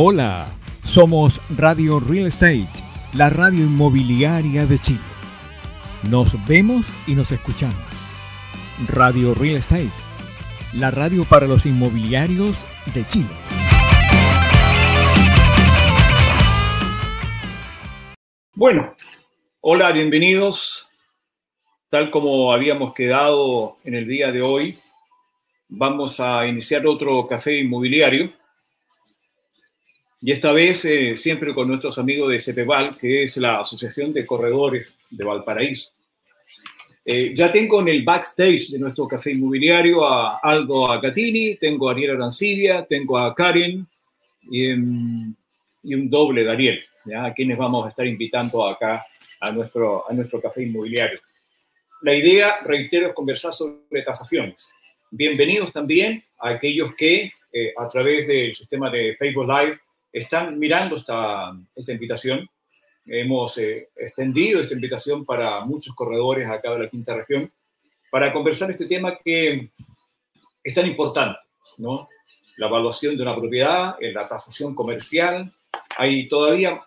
Hola, somos Radio Real Estate, la radio inmobiliaria de Chile. Nos vemos y nos escuchamos. Radio Real Estate, la radio para los inmobiliarios de Chile. Bueno, hola, bienvenidos. Tal como habíamos quedado en el día de hoy, vamos a iniciar otro café inmobiliario. Y esta vez eh, siempre con nuestros amigos de CEPEVAL, que es la Asociación de Corredores de Valparaíso. Eh, ya tengo en el backstage de nuestro café inmobiliario a Aldo Agatini, tengo a Ariel Arancibia, tengo a Karen y, em, un doble de Ariel, ¿ya? a quienes vamos a estar invitando acá a nuestro, a nuestro café inmobiliario. La idea, reitero, es conversar sobre tasaciones. Bienvenidos también a aquellos que eh, a través del sistema de Facebook Live están mirando esta, esta invitación. Hemos eh, extendido esta invitación para muchos corredores acá de la quinta región para conversar este tema que es tan importante, ¿no? La evaluación de una propiedad, la tasación comercial. Hay todavía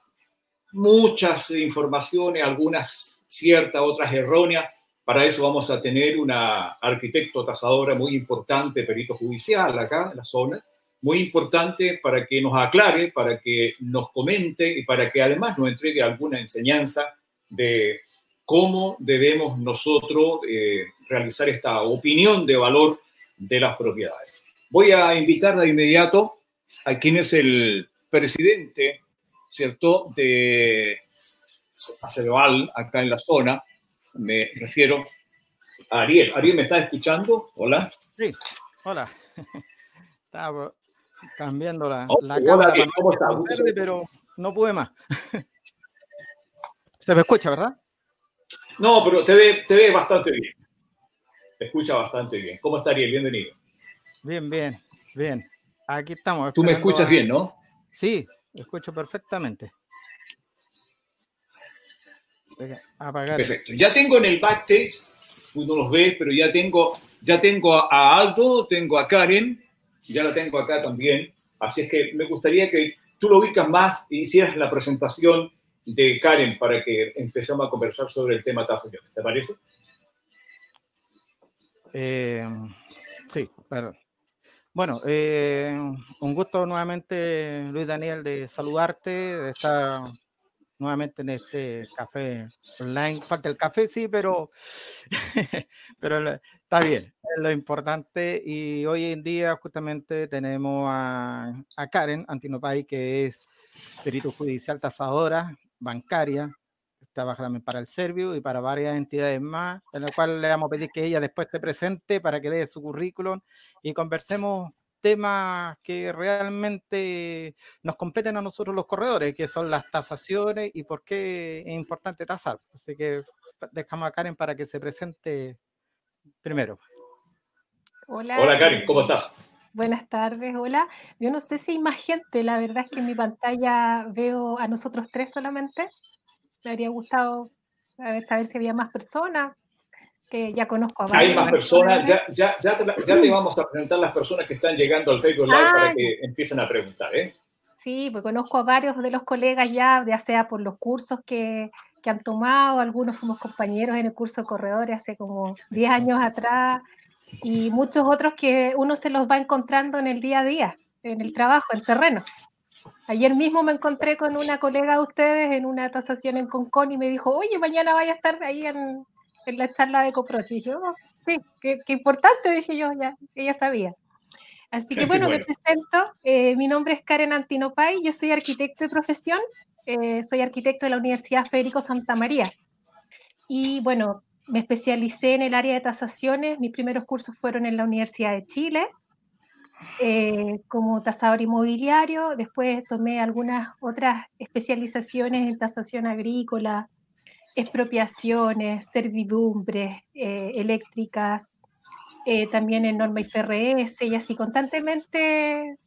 muchas informaciones, algunas ciertas, otras erróneas. Para eso vamos a tener una arquitecto tasadora muy importante, perito judicial acá en la zona, muy importante para que nos aclare, para que nos comente y para que además nos entregue alguna enseñanza de cómo debemos nosotros eh, realizar esta opinión de valor de las propiedades. Voy a invitar de inmediato a quien es el presidente, ¿cierto?, de Aceval, acá en la zona. Me refiero a Ariel. Ariel, ¿me está escuchando? Hola. Sí, hola. Estaba cambiando la, Oh, la cámara Ariel, para ¿cómo no pero no pude más. Se me escucha, ¿verdad? No, pero te ve, te ve bastante bien. Te escucha bastante bien. ¿Cómo está Ariel? Bienvenido. Bien, bien, bien. Aquí estamos. Tú me escuchas a- bien, ¿no? Sí, escucho perfectamente. Apagar. Perfecto. Ya tengo en el backstage, tú no los ves, pero ya tengo, ya tengo a Aldo, tengo a Karen, ya la tengo acá también. Así es que me gustaría que tú lo ubicas más y hicieras la presentación de Karen para que empecemos a conversar sobre el tema tasación. ¿Te parece? Eh, sí, pero bueno, eh, un gusto nuevamente, Luis Daniel, de saludarte, de estar nuevamente en este café online. Falta el café, sí, pero, pero está bien, lo importante. Y hoy en día justamente tenemos a, a Karen Antinopay, que es perito judicial tasadora bancaria, trabaja también para el Servio y para varias entidades más, en la cual le vamos a pedir que ella después se presente para que dé su currículum y conversemos temas que realmente nos competen a nosotros los corredores, que son las tasaciones y por qué es importante tasar. Así que dejamos a Karen para que se presente primero. Hola. Hola Karen, ¿cómo estás? Buenas tardes, hola. Yo no sé si hay más gente, la verdad es que en mi pantalla veo a nosotros tres solamente. Me habría gustado a ver, saber si había más personas, que ya conozco a Hay varias más personas, ya, ya, ya, te, ya te vamos a presentar las personas que están llegando al Facebook Live Ah, para que empiecen a preguntar, ¿eh? Sí, pues conozco a varios de los colegas ya, ya sea por los cursos que, que han tomado, algunos fuimos compañeros en el curso de corredores hace como 10 años atrás, y muchos otros que uno se los va encontrando en el día a día, en el trabajo, en terreno. Ayer mismo me encontré con una colega de ustedes en una tasación en Concon y me dijo, oye, mañana vaya a estar ahí en, en la charla de Coprochi. Y yo, "Oh, sí, qué, qué importante, dije yo, ya, ella sabía. Así que Qué bueno, me bueno. presento. eh, mi nombre es Karen Antinopay, yo soy arquitecto de profesión, eh, soy arquitecto de la Universidad Federico Santa María. Y bueno, me especialicé en el área de tasaciones, mis primeros cursos fueron en la Universidad de Chile, eh, como tasador inmobiliario, después tomé algunas otras especializaciones en tasación agrícola, expropiaciones, servidumbres eh, eléctricas, eh, también en norma IFRS y así constantemente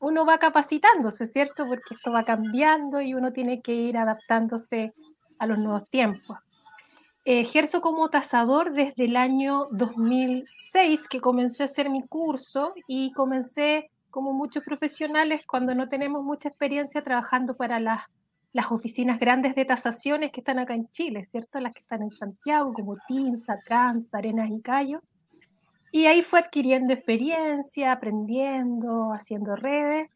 uno va capacitándose, ¿cierto? Porque esto va cambiando y uno tiene que ir adaptándose a los nuevos tiempos. Ejerzo como tasador desde el año 2006 que comencé a hacer mi curso y comencé como muchos profesionales, cuando no tenemos mucha experiencia trabajando para las, las oficinas grandes de tasaciones que están acá en Chile, ¿cierto? Las que están en Santiago, como Tinsa, Trans, Arenas y Cayo. Y ahí fue adquiriendo experiencia, aprendiendo, haciendo redes.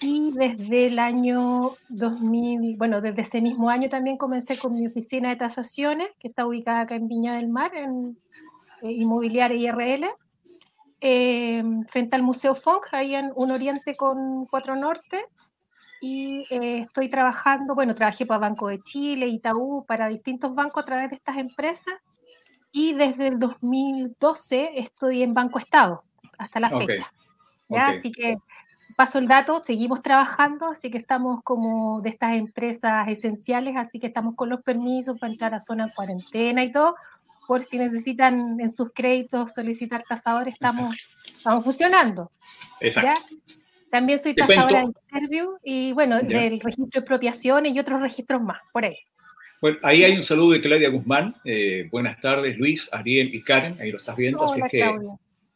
Y desde el año 2000, bueno, desde ese mismo año también comencé con mi oficina de tasaciones, que está ubicada acá en Viña del Mar, en eh, Inmobiliaria IRL, eh, frente al Museo Fong, ahí en Un Oriente con Cuatro Norte. Y eh, estoy trabajando, bueno, trabajé para Banco de Chile, Itaú, para distintos bancos a través de estas empresas. Y desde el 2012 estoy en Banco Estado, hasta la fecha. ¿ya? Así que paso el dato, seguimos trabajando, así que estamos como de estas empresas esenciales, así que estamos con los permisos para entrar a zona cuarentena y todo, por si necesitan en sus créditos solicitar tasador, estamos, estamos funcionando. Exacto. También soy tasadora de interview y bueno, del registro de expropiaciones y otros registros más, por ahí. Bueno, ahí hay un saludo de Claudia Guzmán. Eh, buenas tardes, Luis, Ariel y Karen. Ahí lo estás viendo, así que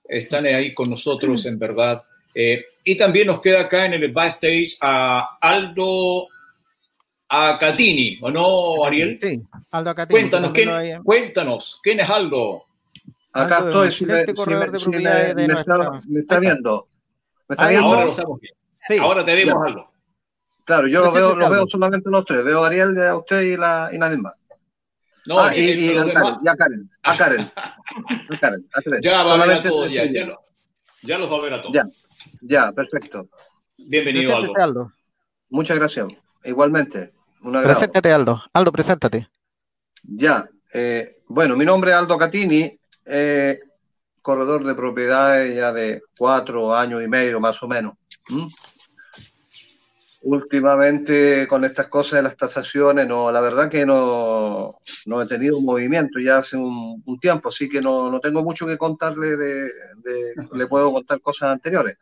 están ahí con nosotros, en verdad, eh, y también nos queda acá en el backstage a Aldo Acatini, ¿o no, Ariel? Sí, Aldo Acatini. Cuéntanos, ¿quién, cuéntanos, ¿quién es Aldo? Acá estoy, si me, corredor de propiedades de nuestra... me, está, viendo. ¿Me está viendo? Ahora lo. Sí. Ahora te vemos, Aldo. Claro, yo lo veo, lo veo solamente los tres. Veo a Ariel, a usted y, la, y nadie más. No, ah, y, y, y a, Karen, y, a Karen, a Karen, a Karen, a Karen. Ya va a ver a todos, ya, ya, ya, los va a ver a todos. Ya. Ya, perfecto. Bienvenido, Aldo. Muchas gracias. Igualmente. Preséntate, Aldo. Aldo, preséntate. Ya. Eh, bueno, mi nombre es Aldo Catini, corredor de propiedades ya de cuatro años y medio más o menos. Últimamente con estas cosas de las tasaciones, no, la verdad que no, no he tenido un movimiento ya hace un, tiempo, así que no, no, tengo mucho que contarle de, le puedo contar cosas anteriores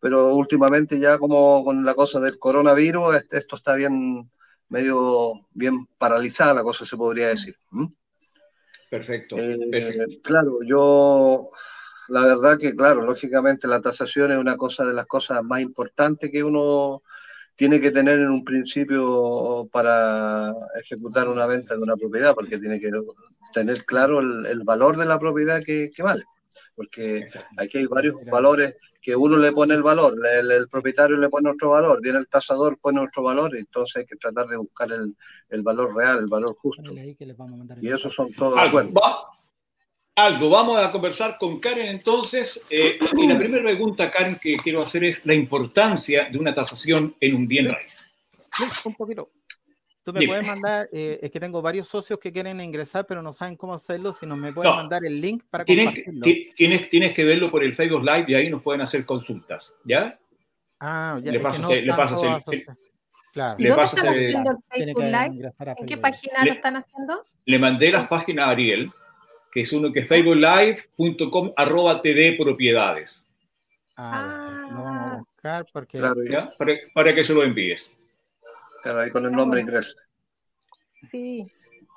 pero últimamente ya como con la cosa del coronavirus, este, esto está bien, medio bien paralizada la cosa, se podría decir. Perfecto, eh, Claro, yo, la verdad que, claro, lógicamente la tasación es una cosa de las cosas más importantes que uno tiene que tener en un principio para ejecutar una venta de una propiedad, porque tiene que tener claro el, valor de la propiedad que, que vale, porque aquí hay varios valores que uno le pone el valor, el, propietario le pone otro valor, viene el tasador, pone otro valor, y entonces hay que tratar de buscar el, valor real, el valor justo. Y eso son todos algo, algo, vamos a conversar con Karen entonces. Eh, y la primera pregunta, Karen, que quiero hacer es la importancia de una tasación en un bien raíz. Un poquito. Tú me puedes mandar, eh, es que tengo varios socios que quieren ingresar, pero no saben cómo hacerlo. Si no me puedes mandar el link para compartirlo. Tienes, tienes que verlo por el Facebook Live y ahí nos pueden hacer consultas, ¿ya? Ah, ya. Le pasas, no le pasas el, Claro. ¿Y dónde están haciendo el Facebook Live? ¿En qué página lo están haciendo? Le mandé las páginas a Ariel, que es uno que es facebooklive.com arroba tv propiedades. Ah, lo vamos a buscar porque... Claro, ¿ya? Para, para que se lo envíes. Claro, ahí con el nombre inglés. Sí.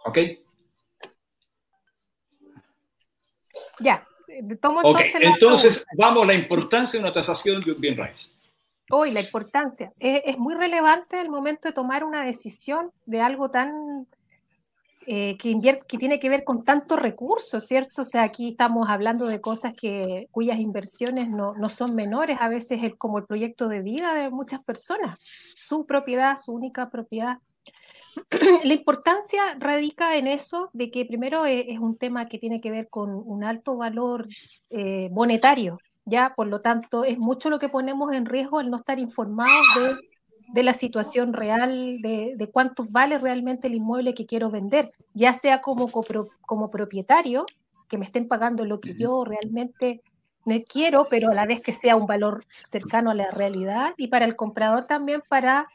Ok. Ya. Tomo entonces, entonces vamos la importancia de una tasación de un bien raíz. Hoy la importancia. Es, es, muy relevante el momento de tomar una decisión de algo tan eh, que, que tiene que ver con tantos recursos, ¿cierto? O sea, aquí estamos hablando de cosas que, cuyas inversiones no, no son menores, a veces es como el proyecto de vida de muchas personas, su propiedad, su única propiedad. La importancia radica en eso, de que primero es, es un tema que tiene que ver con un alto valor eh, monetario, ya, por lo tanto, es mucho lo que ponemos en riesgo al no estar informados de de la situación real, de, de cuánto vale realmente el inmueble que quiero vender, ya sea como, como propietario, que me estén pagando lo que yo realmente no quiero, pero a la vez que sea un valor cercano a la realidad, y para el comprador también para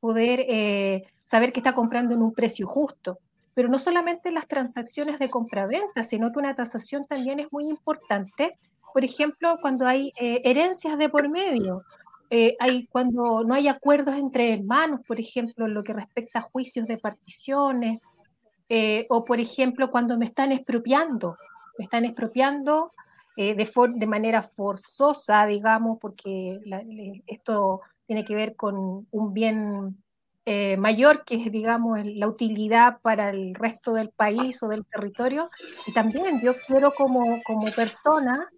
poder eh, saber que está comprando en un precio justo. Pero no solamente las transacciones de compra-venta, sino que una tasación también es muy importante. Por ejemplo, cuando hay eh, herencias de por medio, eh, hay cuando no hay acuerdos entre hermanos, por ejemplo, en lo que respecta a juicios de particiones, eh, o por ejemplo, cuando me están expropiando, me están expropiando de, de, manera forzosa, digamos, porque esto tiene que ver con un bien eh, mayor, que es, digamos, la utilidad para el resto del país o del territorio. Y también yo quiero como, como persona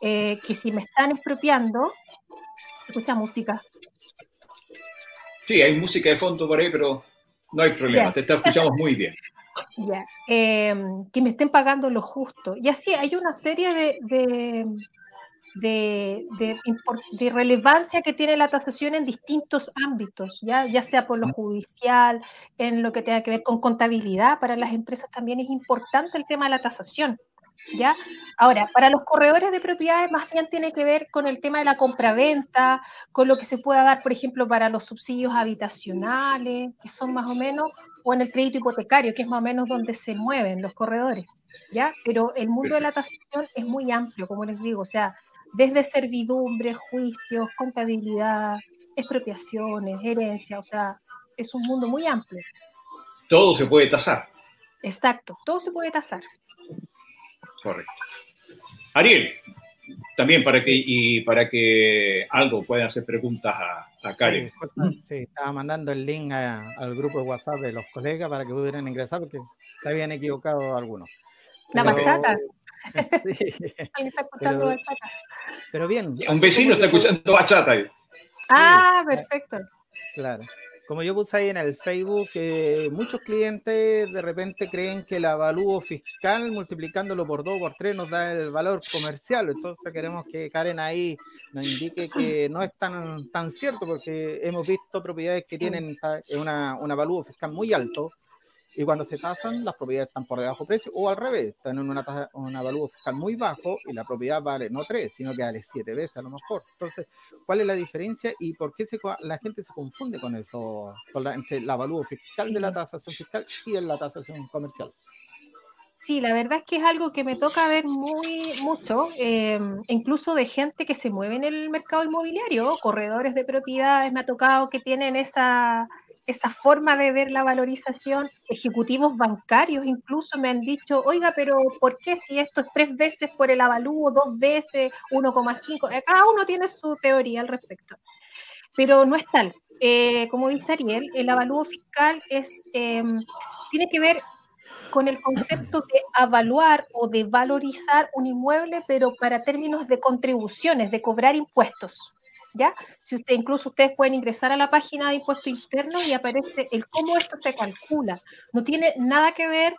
eh, que si me están expropiando, escucha música. Sí, hay música de fondo por ahí, pero no hay problema, te escuchamos muy bien. Ya, em, que me estén pagando lo justo. Y así hay una serie de, de, de, relevancia que tiene la tasación en distintos ámbitos, ¿ya? ya sea por lo judicial, en lo que tenga que ver con contabilidad. Para las empresas también es importante el tema de la tasación. ¿Ya? Ahora, para los corredores de propiedades más bien tiene que ver con el tema de la compraventa, con lo que se pueda dar, por ejemplo, para los subsidios habitacionales, que son más o menos, o en el crédito hipotecario, que es más o menos donde se mueven los corredores, ¿ya? Pero el mundo de la tasación es muy amplio, como les digo, o sea, desde servidumbre, juicios, contabilidad, expropiaciones, herencia, o sea, es un mundo muy amplio. Todo se puede tasar. Exacto, todo se puede tasar. Correcto. Ariel, también para que, y para que algo puedan hacer preguntas a, a Karen. Sí, estaba mandando el link al grupo de WhatsApp de los colegas para que pudieran ingresar porque se habían equivocado algunos. La bachata. Sí. está escuchando pero, Pero bien. Un vecino está escuchando bachata. Ah, perfecto. Claro. Como yo puse ahí en el Facebook, eh, muchos clientes de repente creen que el avalúo fiscal multiplicándolo por dos o por tres nos da el valor comercial. Entonces queremos que Karen ahí nos indique que no es tan, tan cierto porque hemos visto propiedades que tienen una, un avalúo fiscal muy alto y cuando se tasan, las propiedades están por debajo de precio, o al revés, están en una tasa, un avalúo fiscal muy bajo y la propiedad vale no tres, sino que vale siete veces a lo mejor. Entonces, ¿cuál es la diferencia y por qué se, la gente se confunde con eso, con la, entre el avalúo fiscal de la tasación fiscal y la tasación comercial? Sí, la verdad es que es algo que me toca ver muy mucho, eh, incluso de gente que se mueve en el mercado inmobiliario, corredores de propiedades, me ha tocado que tienen esa, esa forma de ver la valorización, ejecutivos bancarios incluso me han dicho, oiga, pero ¿por qué si esto es tres veces por el avalúo, dos veces, 1,5? Eh, cada uno tiene su teoría al respecto, pero no es tal. Eh, como dice Ariel, el avalúo fiscal es, em, tiene que ver con el concepto de evaluar o de valorizar un inmueble, pero para términos de contribuciones, de cobrar impuestos. ¿Ya? Si usted, incluso ustedes pueden ingresar a la página de impuesto interno y aparece el cómo esto se calcula. No tiene nada que ver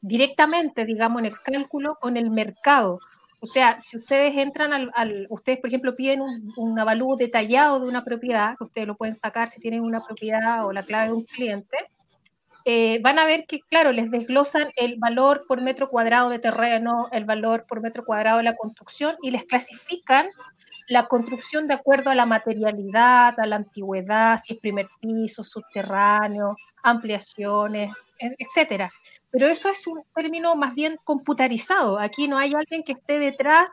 directamente, digamos, en el cálculo con el mercado. O sea, si ustedes entran al, ustedes, por ejemplo, piden un, un, avalúo detallado de una propiedad, que ustedes lo pueden sacar si tienen una propiedad o la clave de un cliente, eh, van a ver que, claro, les desglosan el valor por metro cuadrado de terreno, el valor por metro cuadrado de la construcción y les clasifican la construcción de acuerdo a la materialidad, a la antigüedad, si es primer piso, subterráneo, ampliaciones, etcétera. Pero eso es un término más bien computarizado. Aquí no hay alguien que esté detrás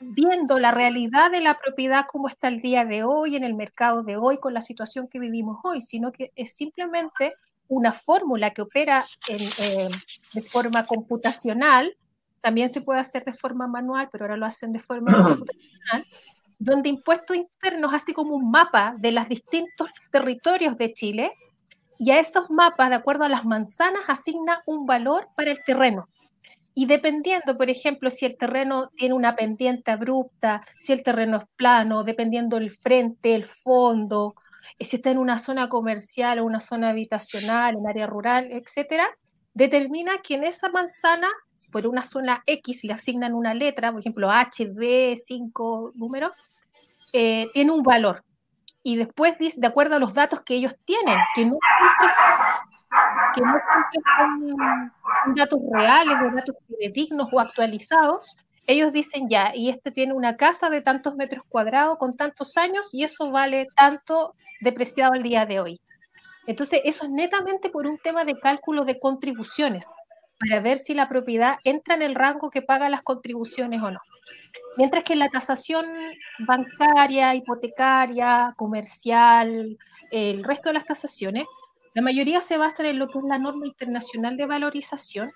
viendo la realidad de la propiedad como está el día de hoy, en el mercado de hoy, con la situación que vivimos hoy, sino que es simplemente una fórmula que opera eh, de forma computacional, también se puede hacer de forma manual, pero ahora lo hacen de forma computacional, donde impuestos internos hace como un mapa de los distintos territorios de Chile y a esos mapas, de acuerdo a las manzanas, asigna un valor para el terreno. Y dependiendo, por ejemplo, si el terreno tiene una pendiente abrupta, si el terreno es plano, dependiendo del frente, el fondo, si está en una zona comercial o una zona habitacional, en área rural, etcétera, determina que en esa manzana, por una zona X, le asignan una letra, por ejemplo, HB, 5 números, eh, tiene un valor. Y después dice, de acuerdo a los datos que ellos tienen, que no que no son datos reales o datos dignos o actualizados, ellos dicen ya, y este tiene una casa de tantos metros cuadrados con tantos años y eso vale tanto depreciado al día de hoy. Entonces, eso es netamente por un tema de cálculo de contribuciones, para ver si la propiedad entra en el rango que paga las contribuciones o no. Mientras que la tasación bancaria, hipotecaria, comercial, el resto de las tasaciones, la mayoría se basan en lo que es la norma internacional de valorización,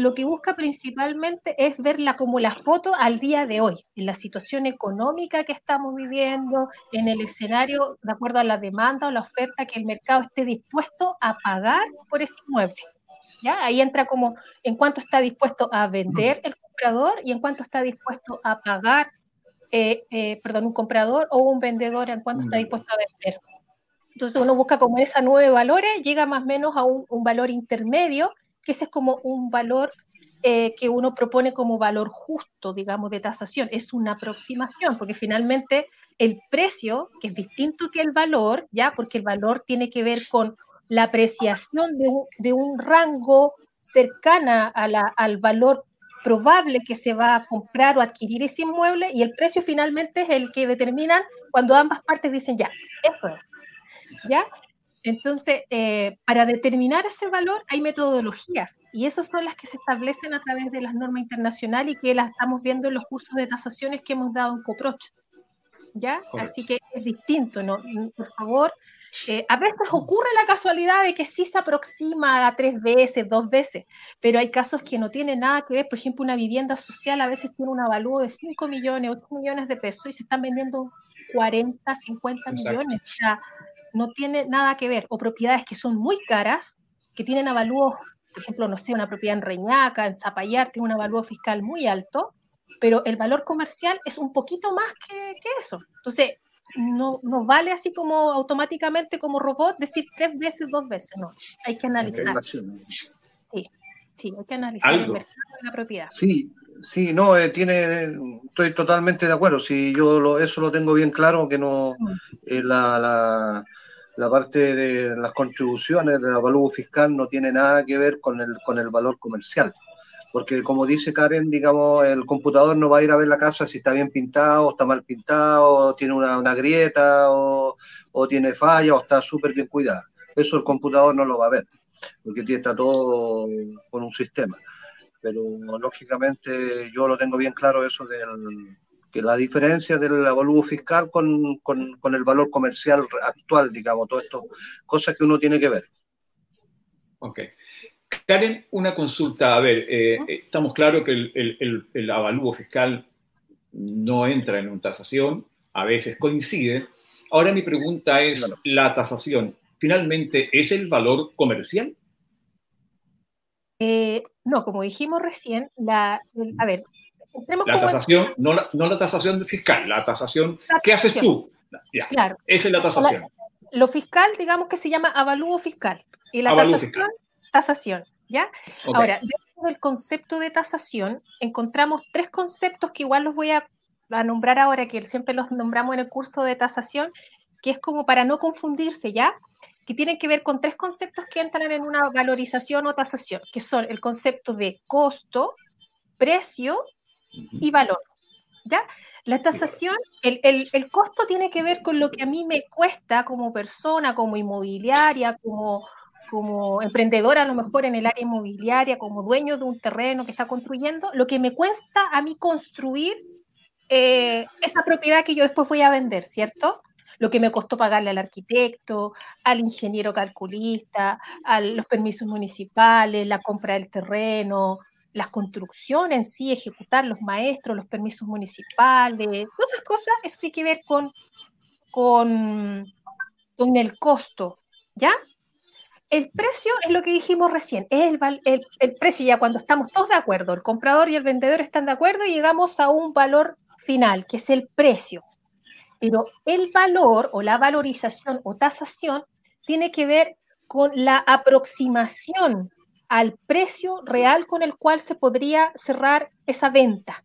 lo que busca principalmente es verla como la foto al día de hoy, en la situación económica que estamos viviendo, en el escenario de acuerdo a la demanda o la oferta que el mercado esté dispuesto a pagar por ese inmueble. ¿Ya? Ahí entra como en cuánto está dispuesto a vender el comprador y en cuánto está dispuesto a pagar, eh, eh, perdón, un comprador o un vendedor, en cuánto está dispuesto a vender. Entonces uno busca como esa nueve valores, llega más o menos a un, valor intermedio, que ese es como un valor eh, que uno propone como valor justo, digamos, de tasación. Es una aproximación, porque finalmente el precio, que es distinto que el valor, ya, porque el valor tiene que ver con la apreciación de un, de un rango cercana a la, al valor probable que se va a comprar o adquirir ese inmueble y el precio finalmente es el que determinan cuando ambas partes dicen ya, eso es. ¿Ya? Entonces, eh, para determinar ese valor hay metodologías y esas son las que se establecen a través de las normas internacionales y que las estamos viendo en los cursos de tasaciones que hemos dado en Coproch. ¿Ya? Así que es distinto, ¿no? Por favor, eh, a veces ocurre la casualidad de que sí se aproxima a tres veces, dos veces, pero hay casos que no tienen nada que ver. Por ejemplo, una vivienda social a veces tiene un avalúo de 5 millones, 8 millones de pesos y se están vendiendo 40, 50 millones. O sea, no tiene nada que ver. O propiedades que son muy caras, que tienen avalúos, por ejemplo, no sé, una propiedad en Reñaca, en Zapallar, tiene un avalúo fiscal muy alto, pero el valor comercial es un poquito más que, que eso. Entonces, no, no vale así como automáticamente como robot decir tres veces, dos veces, no, hay que analizar. Sí, sí, hay que analizar el mercado de la propiedad. Sí, sí, no, eh, tiene, estoy totalmente de acuerdo, si yo lo, eso lo tengo bien claro, que no, mm. eh, la, la, la, parte de las contribuciones del avalúo fiscal no tiene nada que ver con el, con el valor comercial porque como dice Karen, digamos, el computador no va a ir a ver la casa si está bien pintado, o está mal pintado, o tiene una, grieta, o, tiene falla, o está súper bien cuidado. Eso el computador no lo va a ver, porque está todo con un sistema. Pero lógicamente yo lo tengo bien claro eso de que la diferencia del avalúo fiscal con, con el valor comercial actual, digamos, todo esto, cosas que uno tiene que ver. Ok. Karen, una consulta. A ver, eh, estamos claros que el, avalúo fiscal no entra en una tasación, a veces coincide. Ahora mi pregunta es, ¿la tasación finalmente es el valor comercial? Eh, no, como dijimos recién, la, a ver, la tasación, no la, tasación fiscal, la tasación, ¿qué haces tú? claro. Esa es la tasación. lo fiscal, digamos que se llama avalúo fiscal. Y la tasación tasación, ¿ya? Ahora, dentro del concepto de tasación, encontramos tres conceptos que igual los voy a, nombrar ahora, que siempre los nombramos en el curso de tasación, que es como para no confundirse, ¿ya? Que tienen que ver con tres conceptos que entran en una valorización o tasación, que son el concepto de costo, precio y valor, ¿ya? La tasación, el, el, el, costo tiene que ver con lo que a mí me cuesta como persona, como inmobiliaria, como, como emprendedora a lo mejor en el área inmobiliaria, como dueño de un terreno que está construyendo, lo que me cuesta a mí construir eh, esa propiedad que yo después voy a vender, ¿cierto? Lo que me costó pagarle al arquitecto, al ingeniero calculista, a los permisos municipales, la compra del terreno, las construcciones en sí, ejecutar los maestros, los permisos municipales, todas esas cosas, eso tiene que ver con, con, con el costo, ¿ya? El precio es lo que dijimos recién, es el, el, precio ya cuando estamos todos de acuerdo, el comprador y el vendedor están de acuerdo y llegamos a un valor final, que es el precio. Pero el valor o la valorización o tasación tiene que ver con la aproximación al precio real con el cual se podría cerrar esa venta.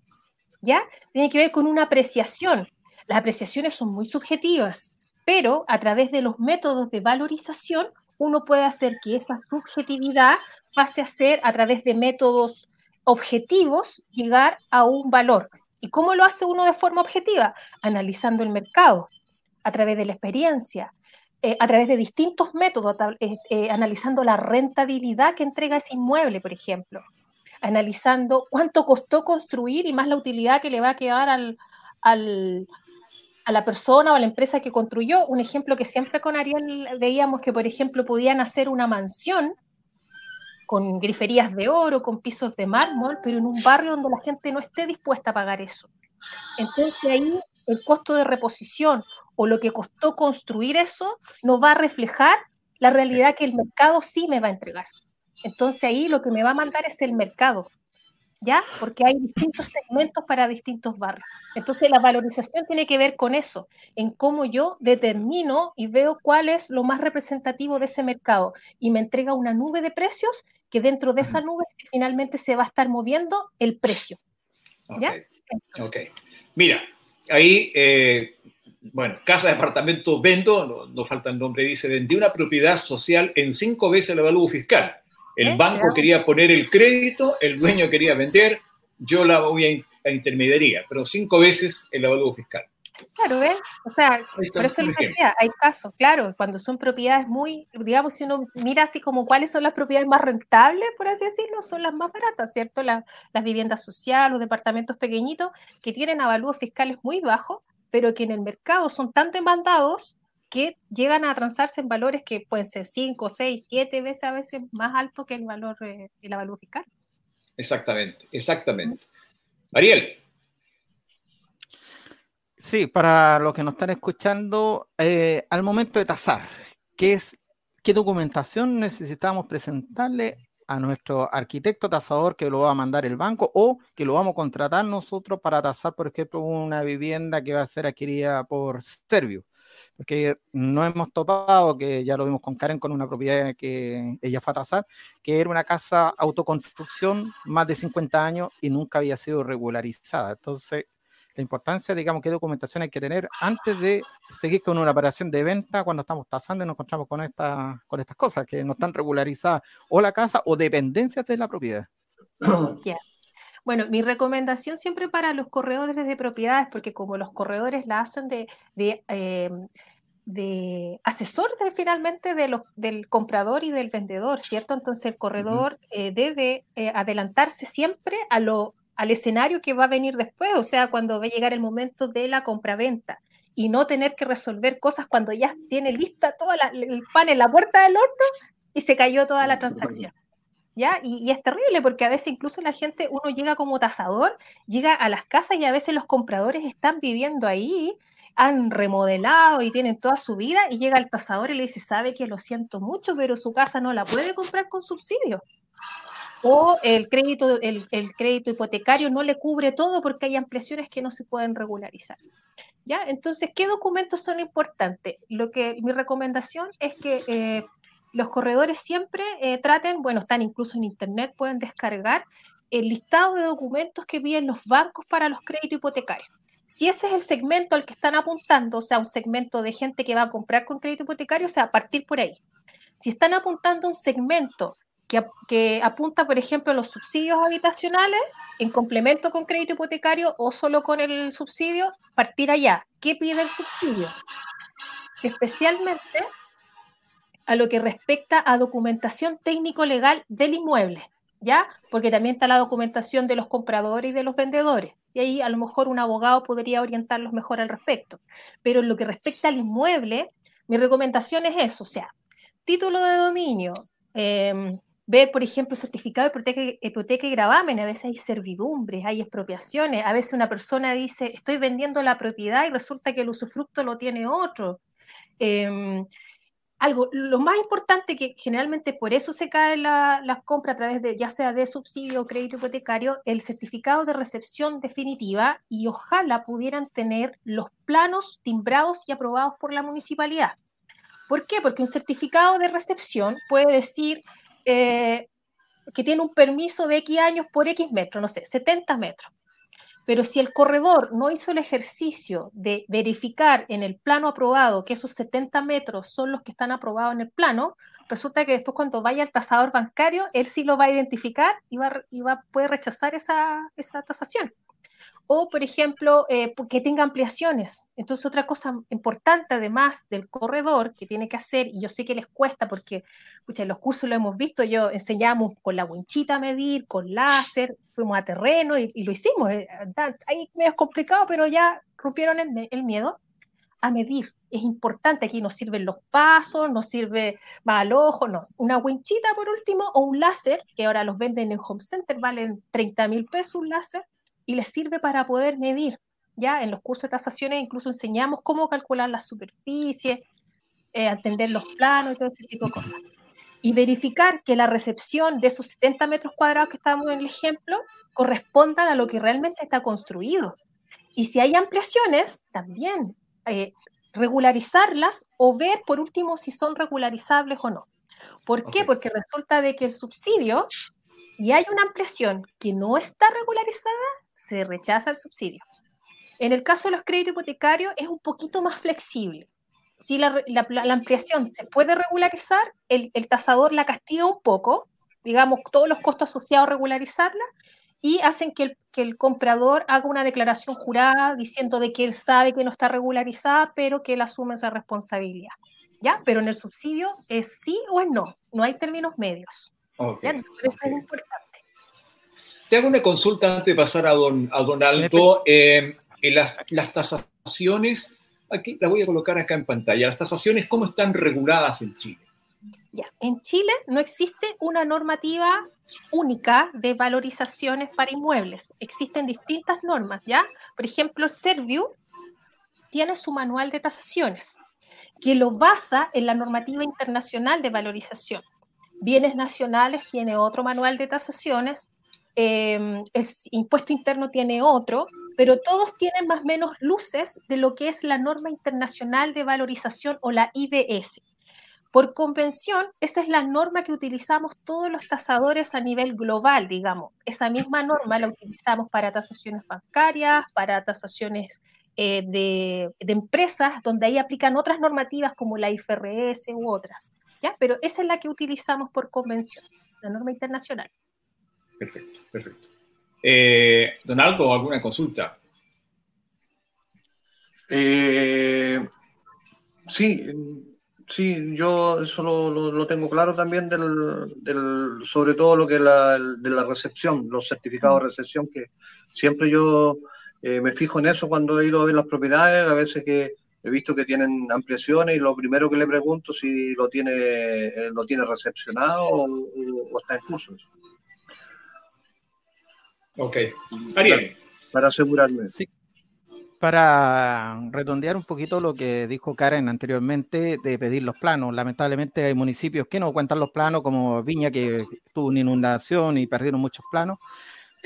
¿Ya? Tiene que ver con una apreciación. Las apreciaciones son muy subjetivas, pero a través de los métodos de valorización uno puede hacer que esa subjetividad pase a ser a través de métodos objetivos llegar a un valor. ¿Y cómo lo hace uno de forma objetiva? Analizando el mercado, a través de la experiencia, eh, a través de distintos métodos, eh, eh, analizando la rentabilidad que entrega ese inmueble, por ejemplo, analizando cuánto costó construir y más la utilidad que le va a quedar al, a la persona o a la empresa que construyó. Un ejemplo que siempre con Ariel veíamos que, por ejemplo, podían hacer una mansión con griferías de oro, con pisos de mármol, pero en un barrio donde la gente no esté dispuesta a pagar eso. Entonces ahí el costo de reposición o lo que costó construir eso no va a reflejar la realidad que el mercado sí me va a entregar. Entonces ahí lo que me va a mandar es el mercado, ¿ya? Porque hay distintos segmentos para distintos barrios. Entonces la valorización tiene que ver con eso, en cómo yo determino y veo cuál es lo más representativo de ese mercado y me entrega una nube de precios que dentro de esa nube finalmente se va a estar moviendo el precio. ¿Ya? Ok. Mira, ahí, eh, bueno, casa, departamento, vendo, no, no, falta el nombre, dice, vendí una propiedad social en cinco veces el valor fiscal. El banco quería poner el crédito, el dueño quería vender, yo la voy a, intermediaría, pero cinco veces el avalúo fiscal. Claro, ¿ves? O sea, por eso lo que decía, hay casos, claro, cuando son propiedades muy, digamos, si uno mira así como cuáles son las propiedades más rentables, por así decirlo, son las más baratas, ¿cierto? las viviendas sociales, los departamentos pequeñitos que tienen avalúos fiscales muy bajos, pero que en el mercado son tan demandados que llegan a transarse en valores que pueden ser 5, 6, 7 veces a veces más alto que el valor, eh, el avalúo fiscal. Exactamente, exactamente. Ariel. Sí, para los que nos están escuchando, eh, al momento de tasar, ¿qué, es, ¿qué documentación necesitamos presentarle a nuestro arquitecto tasador que lo va a mandar el banco o que lo vamos a contratar nosotros para tasar, por ejemplo, una vivienda que va a ser adquirida por Servio? porque no hemos topado, que ya lo vimos con Karen, con una propiedad que ella fue a tasar, que era una casa autoconstrucción más de 50 años y nunca había sido regularizada. Entonces, la importancia, digamos, qué documentación hay que tener antes de seguir con una operación de venta cuando estamos tasando y nos encontramos con, esta, con estas cosas que no están regularizadas o la casa o dependencias de la propiedad. Bueno, mi recomendación siempre para los corredores de propiedades, porque como los corredores la hacen de, de, em, de asesor finalmente de los, del comprador y del vendedor, ¿cierto? Entonces el corredor eh, debe eh, adelantarse siempre a lo, al escenario que va a venir después, o sea, cuando va a llegar el momento de la compraventa y no tener que resolver cosas cuando ya tiene lista todo el pan en la puerta del horno y se cayó toda la transacción. Y, es terrible porque a veces incluso la gente, uno llega como tasador, llega a las casas y a veces los compradores están viviendo ahí, han remodelado y tienen toda su vida y llega el tasador y le dice, sabe que lo siento mucho, pero su casa no la puede comprar con subsidio. O el crédito, el, crédito hipotecario no le cubre todo porque hay ampliaciones que no se pueden regularizar. ¿Ya? Entonces, ¿qué documentos son importantes? Lo que mi recomendación es que eh, los corredores siempre eh, traten, bueno, están incluso en internet, pueden descargar el listado de documentos que piden los bancos para los créditos hipotecarios. Si ese es el segmento al que están apuntando, o sea, un segmento de gente que va a comprar con crédito hipotecario, o sea, a partir por ahí. Si están apuntando un segmento que, apunta, por ejemplo, a los subsidios habitacionales en complemento con crédito hipotecario o solo con el subsidio, partir allá. ¿Qué pide el subsidio? Especialmente a lo que respecta a documentación técnico-legal del inmueble, ¿ya? Porque también está la documentación de los compradores y de los vendedores. Y ahí a lo mejor un abogado podría orientarlos mejor al respecto. Pero en lo que respecta al inmueble, mi recomendación es eso, o sea, título de dominio, em, ver, por ejemplo, certificado de hipoteca, hipoteca, y gravamen, a veces hay servidumbres, hay expropiaciones, a veces una persona dice, estoy vendiendo la propiedad y resulta que el usufructo lo tiene otro. Eh, algo, lo más importante que generalmente por eso se cae la, la, compra a través de ya sea de subsidio o crédito hipotecario, el certificado de recepción definitiva y ojalá pudieran tener los planos timbrados y aprobados por la municipalidad. ¿Por qué? Porque un certificado de recepción puede decir eh, que tiene un permiso de X años por X metros, no sé, 70 metros. Pero si el corredor no hizo el ejercicio de verificar en el plano aprobado que esos 70 metros son los que están aprobados en el plano, resulta que después cuando vaya al tasador bancario, él sí lo va a identificar y va, y va puede rechazar esa, esa tasación o, por ejemplo, eh, que tenga ampliaciones. Entonces, otra cosa importante, además del corredor, que tiene que hacer, y yo sé que les cuesta porque en los cursos lo hemos visto, yo enseñamos con la winchita a medir, con láser, fuimos a terreno y, lo hicimos. Eh, ahí medio complicado, pero ya rompieron el, el miedo a medir. es importante, aquí nos sirven los pasos, nos sirve más al ojo, no, una winchita por último o un láser, que ahora los venden en Home Center, valen 30 mil pesos un láser, y les sirve para poder medir. Ya en los cursos de tasaciones incluso enseñamos cómo calcular la superficie, eh, atender los planos y todo ese tipo de cosas. Y verificar que la recepción de esos 70 metros cuadrados que estábamos en el ejemplo correspondan a lo que realmente está construido. Y si hay ampliaciones, también eh, regularizarlas o ver por último si son regularizables o no. ¿Por qué? Porque resulta de que el subsidio, y hay una ampliación que no está regularizada, se rechaza el subsidio. En el caso de los créditos hipotecarios es un poquito más flexible. Si la, ampliación se puede regularizar, el, el, tasador la castiga un poco, digamos, todos los costos asociados a regularizarla, y hacen que el, que el, comprador haga una declaración jurada diciendo de que él sabe que no está regularizada, pero que él asume esa responsabilidad. ¿Ya? Pero en el subsidio es sí o es no, no hay términos medios. Okay. Eso es importante. Te hago una consulta antes de pasar a don, a don Aldo. Eh, las, las tasaciones, aquí la voy a colocar acá en pantalla, las tasaciones, ¿cómo están reguladas en Chile? Ya, en Chile no existe una normativa única de valorizaciones para inmuebles. Existen distintas normas, ¿ya? Por ejemplo, Serviu tiene su manual de tasaciones, que lo basa en la normativa internacional de valorización. Bienes nacionales tiene otro manual de tasaciones, eh, el impuesto interno tiene otro, pero todos tienen más o menos luces de lo que es la norma internacional de valorización o la IBS. Por convención, esa es la norma que utilizamos todos los tasadores a nivel global, digamos. Esa misma norma la utilizamos para tasaciones bancarias, para tasaciones eh, de, de, empresas, donde ahí aplican otras normativas como la IFRS u otras. ¿ya? Pero esa es la que utilizamos por convención, la norma internacional. Perfecto, perfecto. Eh, Donaldo, ¿alguna consulta? Eh, sí, Sí, yo eso lo, lo, tengo claro también del, del, sobre todo lo que es la, de la recepción, los certificados de recepción, que siempre yo eh, me fijo en eso cuando he ido a ver las propiedades, a veces que he visto que tienen ampliaciones y lo primero que le pregunto si lo tiene, eh, lo tiene recepcionado o, está en. Ok. Ariel. Para, para asegurarme. Sí para redondear un poquito lo que dijo Karen anteriormente de pedir los planos. Lamentablemente hay municipios que no cuentan los planos, como Viña, que tuvo una inundación y perdieron muchos planos.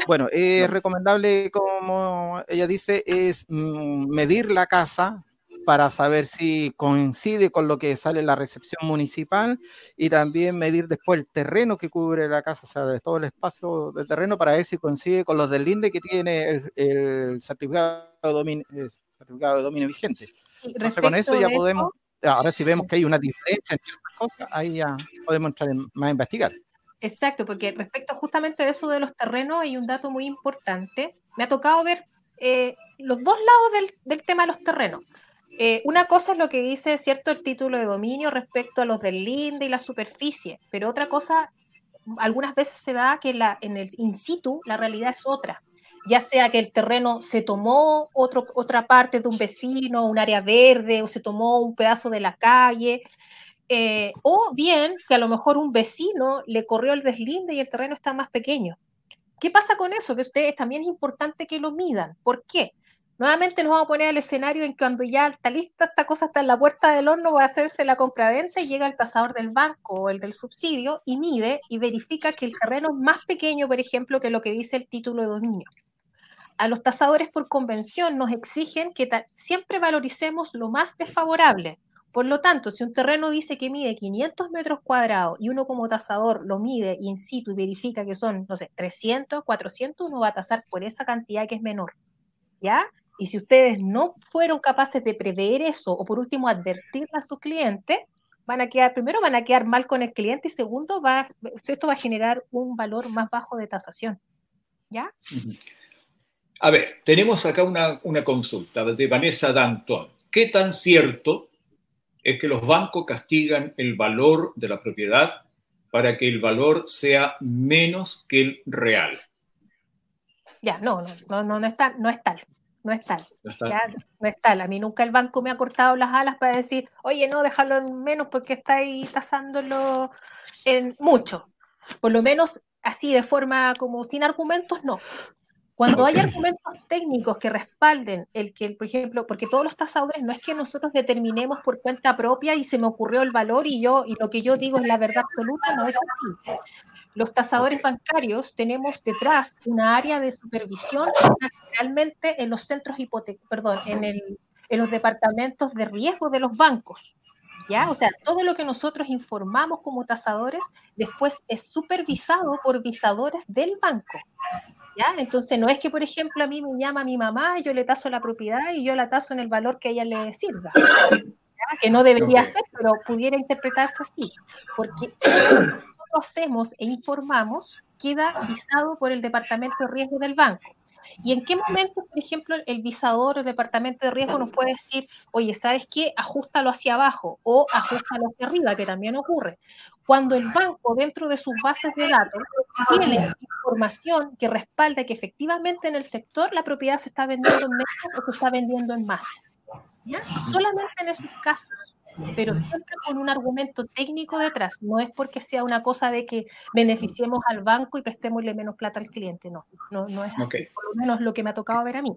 Bueno, es recomendable, como ella dice, es mm, medir la casa para saber si coincide con lo que sale en la recepción municipal y también medir después el terreno que cubre la casa, o sea, de todo el espacio del terreno para ver si coincide con los del INDE que tiene el, el certificado, de dominio, el certificado de dominio vigente. Entonces, con eso ya podemos, ahora si vemos que hay una diferencia entre estas cosas, ahí ya podemos entrar en, más a investigar. Exacto, porque respecto justamente de eso de los terrenos hay un dato muy importante. Me ha tocado ver eh, los dos lados del, del tema de los terrenos. Eh, una cosa es lo que dice, ¿cierto?, el título de dominio respecto a los del linde y la superficie, pero otra cosa, algunas veces se da que en el in situ la realidad es otra, ya sea que el terreno se tomó otra parte de un vecino, un área verde, o se tomó un pedazo de la calle, eh, o bien que a lo mejor un vecino le corrió el deslinde y el terreno está más pequeño. ¿Qué pasa con eso? Que ustedes también es importante que lo midan. ¿Por qué? Nuevamente nos vamos a poner al escenario en que cuando ya está lista, esta cosa está en la puerta del horno, va a hacerse la compraventa y llega el tasador del banco o el del subsidio y mide y verifica que el terreno es más pequeño, por ejemplo, que lo que dice el título de dominio. A los tasadores por convención nos exigen que siempre valoricemos lo más desfavorable. Por lo tanto, si un terreno dice que mide 500 metros cuadrados y uno como tasador lo mide in situ y verifica que son, no sé, 300, 400, uno va a tasar por esa cantidad que es menor. ¿Ya? Y si ustedes no fueron capaces de prever eso o por último advertirle a sus clientes, van a quedar, primero van a quedar mal con el cliente y segundo, va, esto va a generar un valor más bajo de tasación. ¿Ya? A ver, tenemos acá una, una consulta de Vanessa Danton. ¿Qué tan cierto es que los bancos castigan el valor de la propiedad para que el valor sea menos que el real? Ya, no, no, no, no, es, tal, no es tal. No es tal. No, es tal. A mí nunca el banco me ha cortado las alas para decir, oye, no, déjalo en menos porque está ahí tasándolo en mucho. Por lo menos así de forma como sin argumentos, no. Cuando hay argumentos técnicos que respalden el que, por ejemplo, porque todos los tasadores no es que nosotros determinemos por cuenta propia y se me ocurrió el valor y yo y lo que yo digo es la verdad absoluta, no es así. Los tasadores bancarios tenemos detrás una área de supervisión generalmente en los centros hipotecarios, perdón, en, el, en los departamentos de riesgo de los bancos. ¿Ya? O sea, todo lo que nosotros informamos como tasadores después es supervisado por visadores del banco. ¿Ya? Entonces no es que, por ejemplo, a mí me llama mi mamá, yo le taso la propiedad y yo la taso en el valor que a ella le sirva. Que no debería ser, pero pudiera interpretarse así. Porque lo hacemos e informamos queda visado por el Departamento de Riesgo del banco. ¿Y en qué momento, por ejemplo, el visador el departamento de riesgo nos puede decir, oye, ¿sabes qué? Ajustalo hacia abajo o ajustalo hacia arriba, que también ocurre? Cuando el banco, dentro de sus bases de datos, tiene información que respalda que efectivamente en el sector la propiedad se está vendiendo en menos o se está vendiendo en más. Solamente en esos casos, pero siempre con un argumento técnico detrás. No es porque sea una cosa de que beneficiemos al banco y prestémosle menos plata al cliente, no, no, es así, por lo menos lo que me ha tocado ver a mí.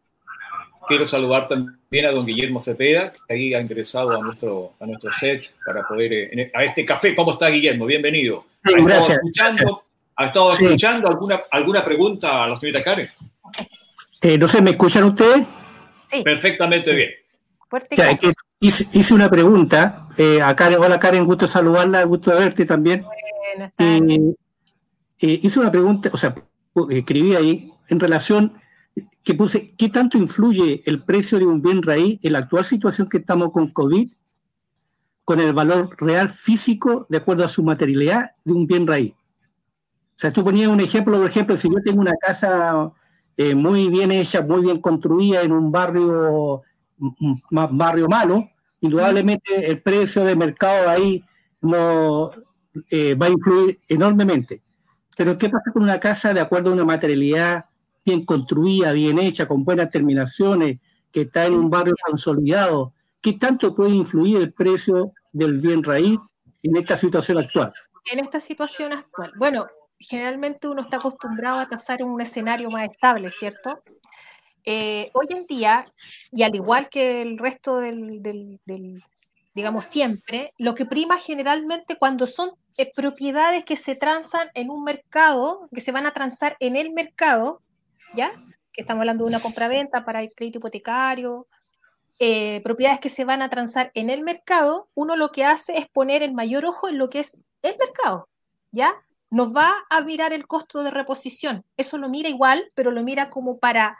Quiero saludar también a don Guillermo Cepeda, que ahí ha ingresado a nuestro, a nuestro set para poder, eh, a este café. ¿Cómo está Guillermo? Bienvenido. ¿Ha gracias. Escuchando, ¿Ha estado escuchando alguna, alguna pregunta a la señorita Karen? Eh, no sé, ¿me escuchan ustedes? Sí. Perfectamente bien hice, una pregunta eh, a Karen. Hola Karen, gusto saludarla, gusto verte también. Eh, hice una pregunta, o sea, escribí ahí en relación que puse, ¿qué tanto influye el precio de un bien raíz en la actual situación que estamos con COVID con el valor real físico de acuerdo a su materialidad de un bien raíz? O sea, tú ponías un ejemplo, por ejemplo, si yo tengo una casa eh, muy bien hecha, muy bien construida en un barrio barrio malo, indudablemente el precio de mercado ahí no eh, va a influir enormemente. Pero ¿qué pasa con una casa de acuerdo a una materialidad bien construida, bien hecha, con buenas terminaciones, que está en un barrio consolidado? ¿Qué tanto puede influir el precio del bien raíz en esta situación actual? En esta situación actual. Bueno, generalmente uno está acostumbrado a tasar un escenario más estable, ¿cierto? Eh, hoy en día, y al igual que el resto del, digamos, siempre, lo que prima generalmente cuando son eh, propiedades que se transan en un mercado, que se van a transar en el mercado, ¿ya? Que estamos hablando de una compraventa para el crédito hipotecario, eh, propiedades que se van a transar en el mercado, uno lo que hace es poner el mayor ojo en lo que es el mercado, ¿ya? Nos va a mirar el costo de reposición. Eso lo mira igual, pero lo mira como para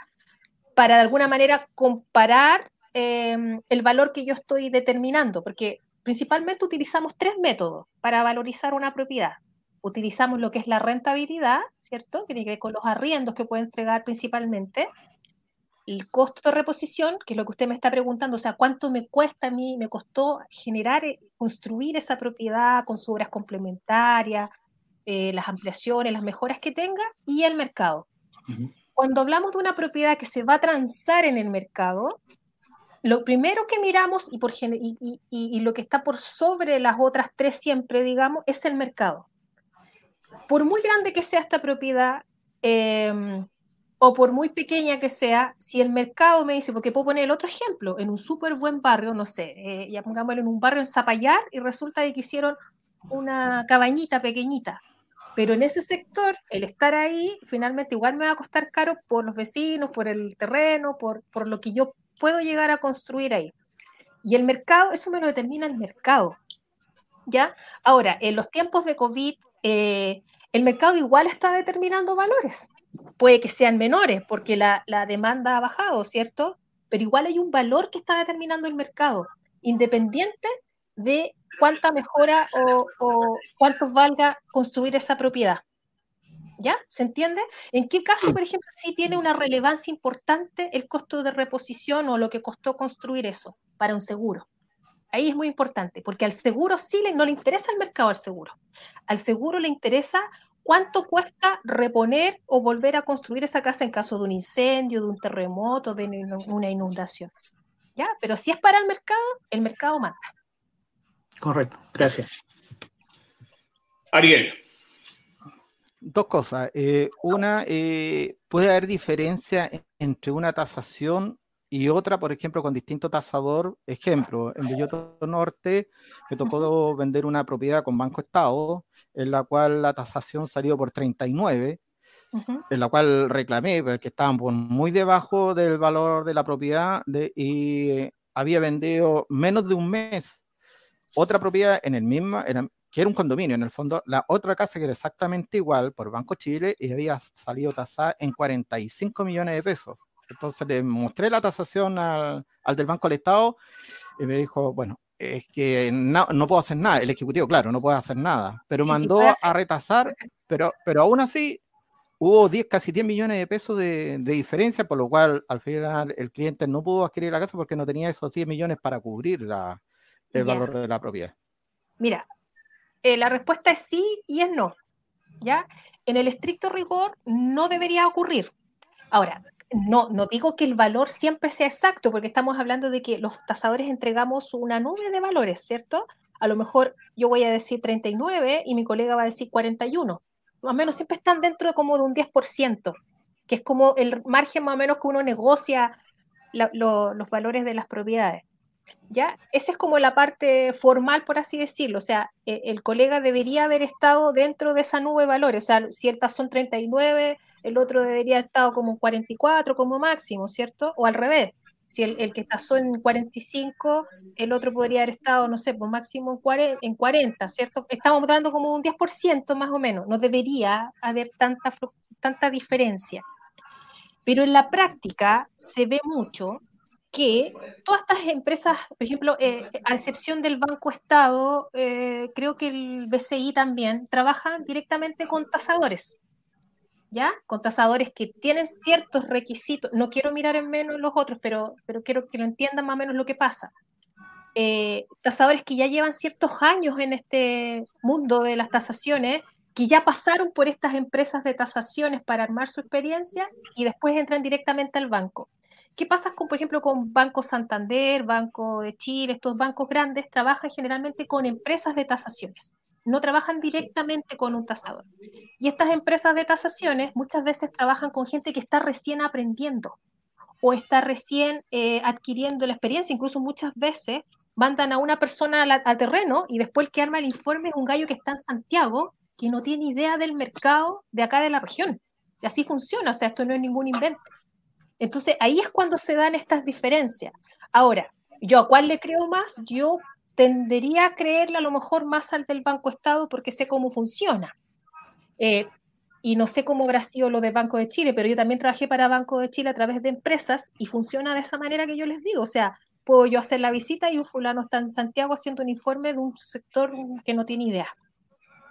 para de alguna manera comparar em, el valor que yo estoy determinando, porque principalmente utilizamos tres métodos para valorizar una propiedad. Utilizamos lo que es la rentabilidad, ¿cierto? Que tiene que ver con los arriendos que puede entregar principalmente. El costo de reposición, que es lo que usted me está preguntando, o sea, cuánto me cuesta a mí, me costó generar, eh, construir esa propiedad con sus obras complementarias, eh, las ampliaciones, las mejoras que tenga, y el mercado cuando hablamos de una propiedad que se va a transar en el mercado, lo primero que miramos y, lo que está por sobre las otras tres siempre, digamos, es el mercado. Por muy grande que sea esta propiedad em, o por muy pequeña que sea, si el mercado me dice, porque puedo poner el otro ejemplo, en un súper buen barrio, no sé, eh, ya pongámoslo en un barrio en Zapallar y resulta que hicieron una cabañita pequeñita pero en ese sector, el estar ahí, finalmente igual me va a costar caro por los vecinos, por el terreno, por, por lo que yo puedo llegar a construir ahí. Y el mercado, eso me lo determina el mercado. ¿Ya? Ahora, en los tiempos de COVID, eh, el mercado igual está determinando valores. Puede que sean menores porque la, la demanda ha bajado, ¿cierto? Pero igual hay un valor que está determinando el mercado, independiente de cuánta mejora o, cuánto valga construir esa propiedad. ¿Ya? ¿Se entiende? ¿En qué caso, por ejemplo, sí tiene una relevancia importante el costo de reposición o lo que costó construir eso para un seguro? Ahí es muy importante, porque al seguro sí le, no le interesa el mercado al seguro. Al seguro le interesa ¿cuánto cuesta reponer o volver a construir esa casa en caso de un incendio, de un terremoto, de una inundación? ¿Ya? Pero si es para el mercado, el mercado manda. Correcto, gracias. Ariel. Dos cosas. Eh, una, eh, puede haber diferencia entre una tasación y otra, por ejemplo, con distinto tasador. Ejemplo, en Belloto Norte me tocó vender una propiedad con Banco Estado, en la cual la tasación salió por 39, en la cual reclamé, porque estaban muy debajo del valor de la propiedad y había vendido menos de un mes otra propiedad en el mismo, que era un condominio en el fondo, la otra casa que era exactamente igual por Banco Chile y había salido tasada en 45 millones de pesos. Entonces le mostré la tasación al, del Banco del Estado y me dijo, bueno, es que no, puedo hacer nada. El ejecutivo, claro, no puede hacer nada, pero mandó a retasar, pero, pero aún así hubo 10, casi 10 millones de pesos de, diferencia, por lo cual al final el cliente no pudo adquirir la casa porque no tenía esos 10 millones para cubrir la, el valor de la propiedad. Mira, eh, la respuesta es sí y es no. ¿Ya? En el estricto rigor no debería ocurrir. Ahora, no, no digo que el valor siempre sea exacto, porque estamos hablando de que los tasadores entregamos una nube de valores, ¿cierto? A lo mejor yo voy a decir 39 y mi colega va a decir 41. Más o menos siempre están dentro como de un 10%, que es como el margen más o menos que uno negocia los valores de las propiedades. ¿Ya? Esa es como la parte formal, por así decirlo. O sea, e, el colega debería haber estado dentro de esa nube de valores. O sea, ciertas son 39, el otro debería haber estado como 44 como máximo, ¿cierto? O al revés. Si el, que tasó en 45, el otro podría haber estado, no sé, por máximo en 40, ¿cierto? Estamos hablando como un 10% más o menos. No debería haber tanta, tanta diferencia. Pero en la práctica se ve mucho que todas estas empresas, por ejemplo, eh, a excepción del Banco Estado, eh, creo que el BCI también, trabajan directamente con tasadores. ¿Ya? Con tasadores que tienen ciertos requisitos. No quiero mirar en menos los otros, pero, pero quiero que lo entiendan más o menos lo que pasa. Eh, tasadores que ya llevan ciertos años en este mundo de las tasaciones, que ya pasaron por estas empresas de tasaciones para armar su experiencia y después entran directamente al banco. ¿Qué pasa con, por ejemplo, con Banco Santander, Banco de Chile, estos bancos grandes trabajan generalmente con empresas de tasaciones, no trabajan directamente con un tasador. Y estas empresas de tasaciones muchas veces trabajan con gente que está recién aprendiendo o está recién eh, adquiriendo la experiencia, incluso muchas veces mandan a una persona al, terreno y después que arma el informe es un gallo que está en Santiago que no tiene idea del mercado de acá de la región. Y así funciona, o sea, esto no es ningún invento. Entonces ahí es cuando se dan estas diferencias. Ahora, ¿yo a cuál le creo más? Yo tendería a creerle a lo mejor más al del Banco Estado porque sé cómo funciona. Eh, y no sé cómo habrá sido lo del Banco de Chile, pero yo también trabajé para Banco de Chile a través de empresas y funciona de esa manera que yo les digo. O sea, puedo yo hacer la visita y un fulano está en Santiago haciendo un informe de un sector que no tiene idea.